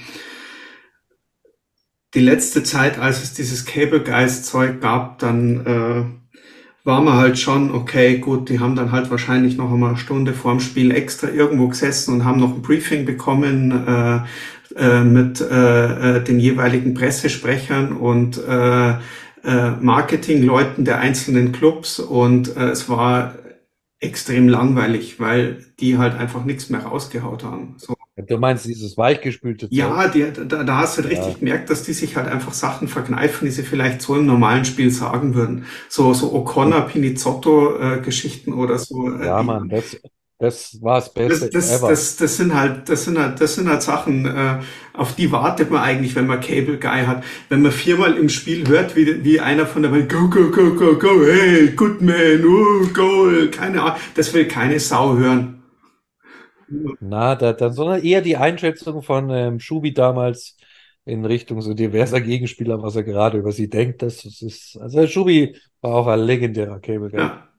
die letzte Zeit, als es dieses Cable Guys Zeug gab, dann äh, war man halt schon, okay, gut, die haben dann halt wahrscheinlich noch einmal eine Stunde vorm Spiel extra irgendwo gesessen und haben noch ein Briefing bekommen äh, äh, mit äh, äh, den jeweiligen Pressesprechern und äh, äh, Marketingleuten der einzelnen Clubs und äh, es war extrem langweilig, weil die halt einfach nichts mehr rausgehaut haben. So. Du meinst dieses weichgespülte Zeug? Ja, die, da, da hast du halt ja. richtig gemerkt, dass die sich halt einfach Sachen verkneifen, die sie vielleicht so im normalen Spiel sagen würden. So, so O'Connor, Pinizotto-Geschichten äh, oder so. Äh, ja, Mann, das, das war das Beste das, das, das, das, sind halt, das sind halt, das sind halt Sachen, äh, auf die wartet man eigentlich, wenn man Cable Guy hat. Wenn man viermal im Spiel hört, wie, wie einer von der Welt, go, go, go, go, go, hey, good man, oh, goal, keine Ahnung, das will keine Sau hören. Na, da, dann, sondern eher die Einschätzung von ähm, Schubi damals in Richtung so diverser Gegenspieler, was er gerade über sie denkt. Das ist, also Schubi war auch ein legendärer Cable Guy. Ja.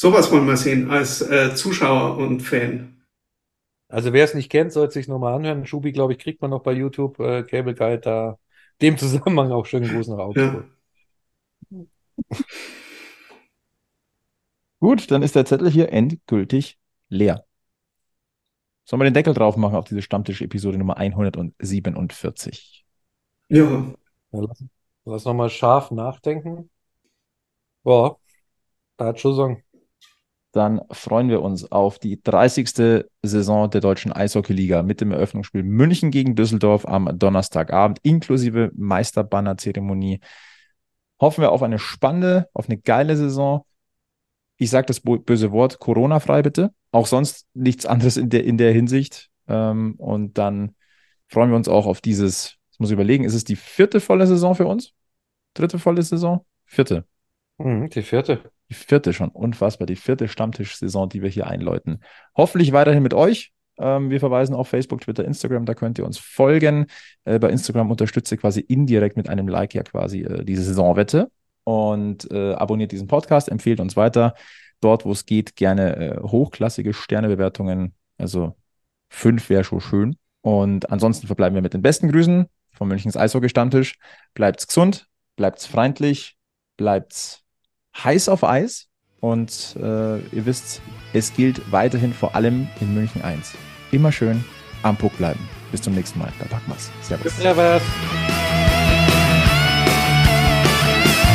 Sowas wollen wir sehen als äh, Zuschauer und Fan. Also wer es nicht kennt, sollte sich nochmal anhören. Schubi, glaube ich, kriegt man noch bei YouTube äh, Cable Guy da. Dem Zusammenhang auch schönen Gruß nach Augsburg. Ja. Gut, dann ist der Zettel hier endgültig leer. Sollen wir den Deckel drauf machen auf diese Stammtisch-Episode Nummer 147? Ja. ja lass, lass nochmal scharf nachdenken. Boah, da hat schon sagen. Dann freuen wir uns auf die 30. Saison der deutschen Eishockey-Liga mit dem Eröffnungsspiel München gegen Düsseldorf am Donnerstagabend, inklusive Meisterbanner-Zeremonie. Hoffen wir auf eine spannende, auf eine geile Saison. Ich sage das böse Wort, Corona-frei bitte auch sonst nichts anderes in der, in der Hinsicht. Ähm, und dann freuen wir uns auch auf dieses, ich muss überlegen, ist es die vierte volle Saison für uns? Dritte volle Saison? Vierte. Mhm, die vierte. Die vierte schon, unfassbar. Die vierte Stammtischsaison, die wir hier einläuten. Hoffentlich weiterhin mit euch. Ähm, wir verweisen auf Facebook, Twitter, Instagram, da könnt ihr uns folgen. Äh, bei Instagram unterstützt ihr quasi indirekt mit einem Like ja quasi äh, diese Saisonwette und äh, abonniert diesen Podcast, empfehlt uns weiter. Dort, wo es geht, gerne äh, hochklassige Sternebewertungen. Also fünf wäre schon schön. Und ansonsten verbleiben wir mit den besten Grüßen vom Münchens Eishockey-Stammtisch. Bleibt's gesund, bleibt's freundlich, bleibt's heiß auf Eis. Und äh, ihr wisst, es gilt weiterhin vor allem in München 1. Immer schön am Puck bleiben. Bis zum nächsten Mal. Da packen wir's. Servus. Servus.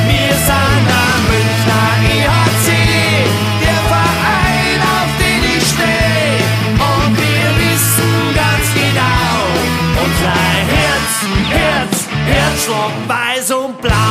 Wir sind am Münchner EHC, der Verein, auf den ich stehe. Und wir wissen ganz genau, unser Herz, Herz, Herzschlag weiß und blau.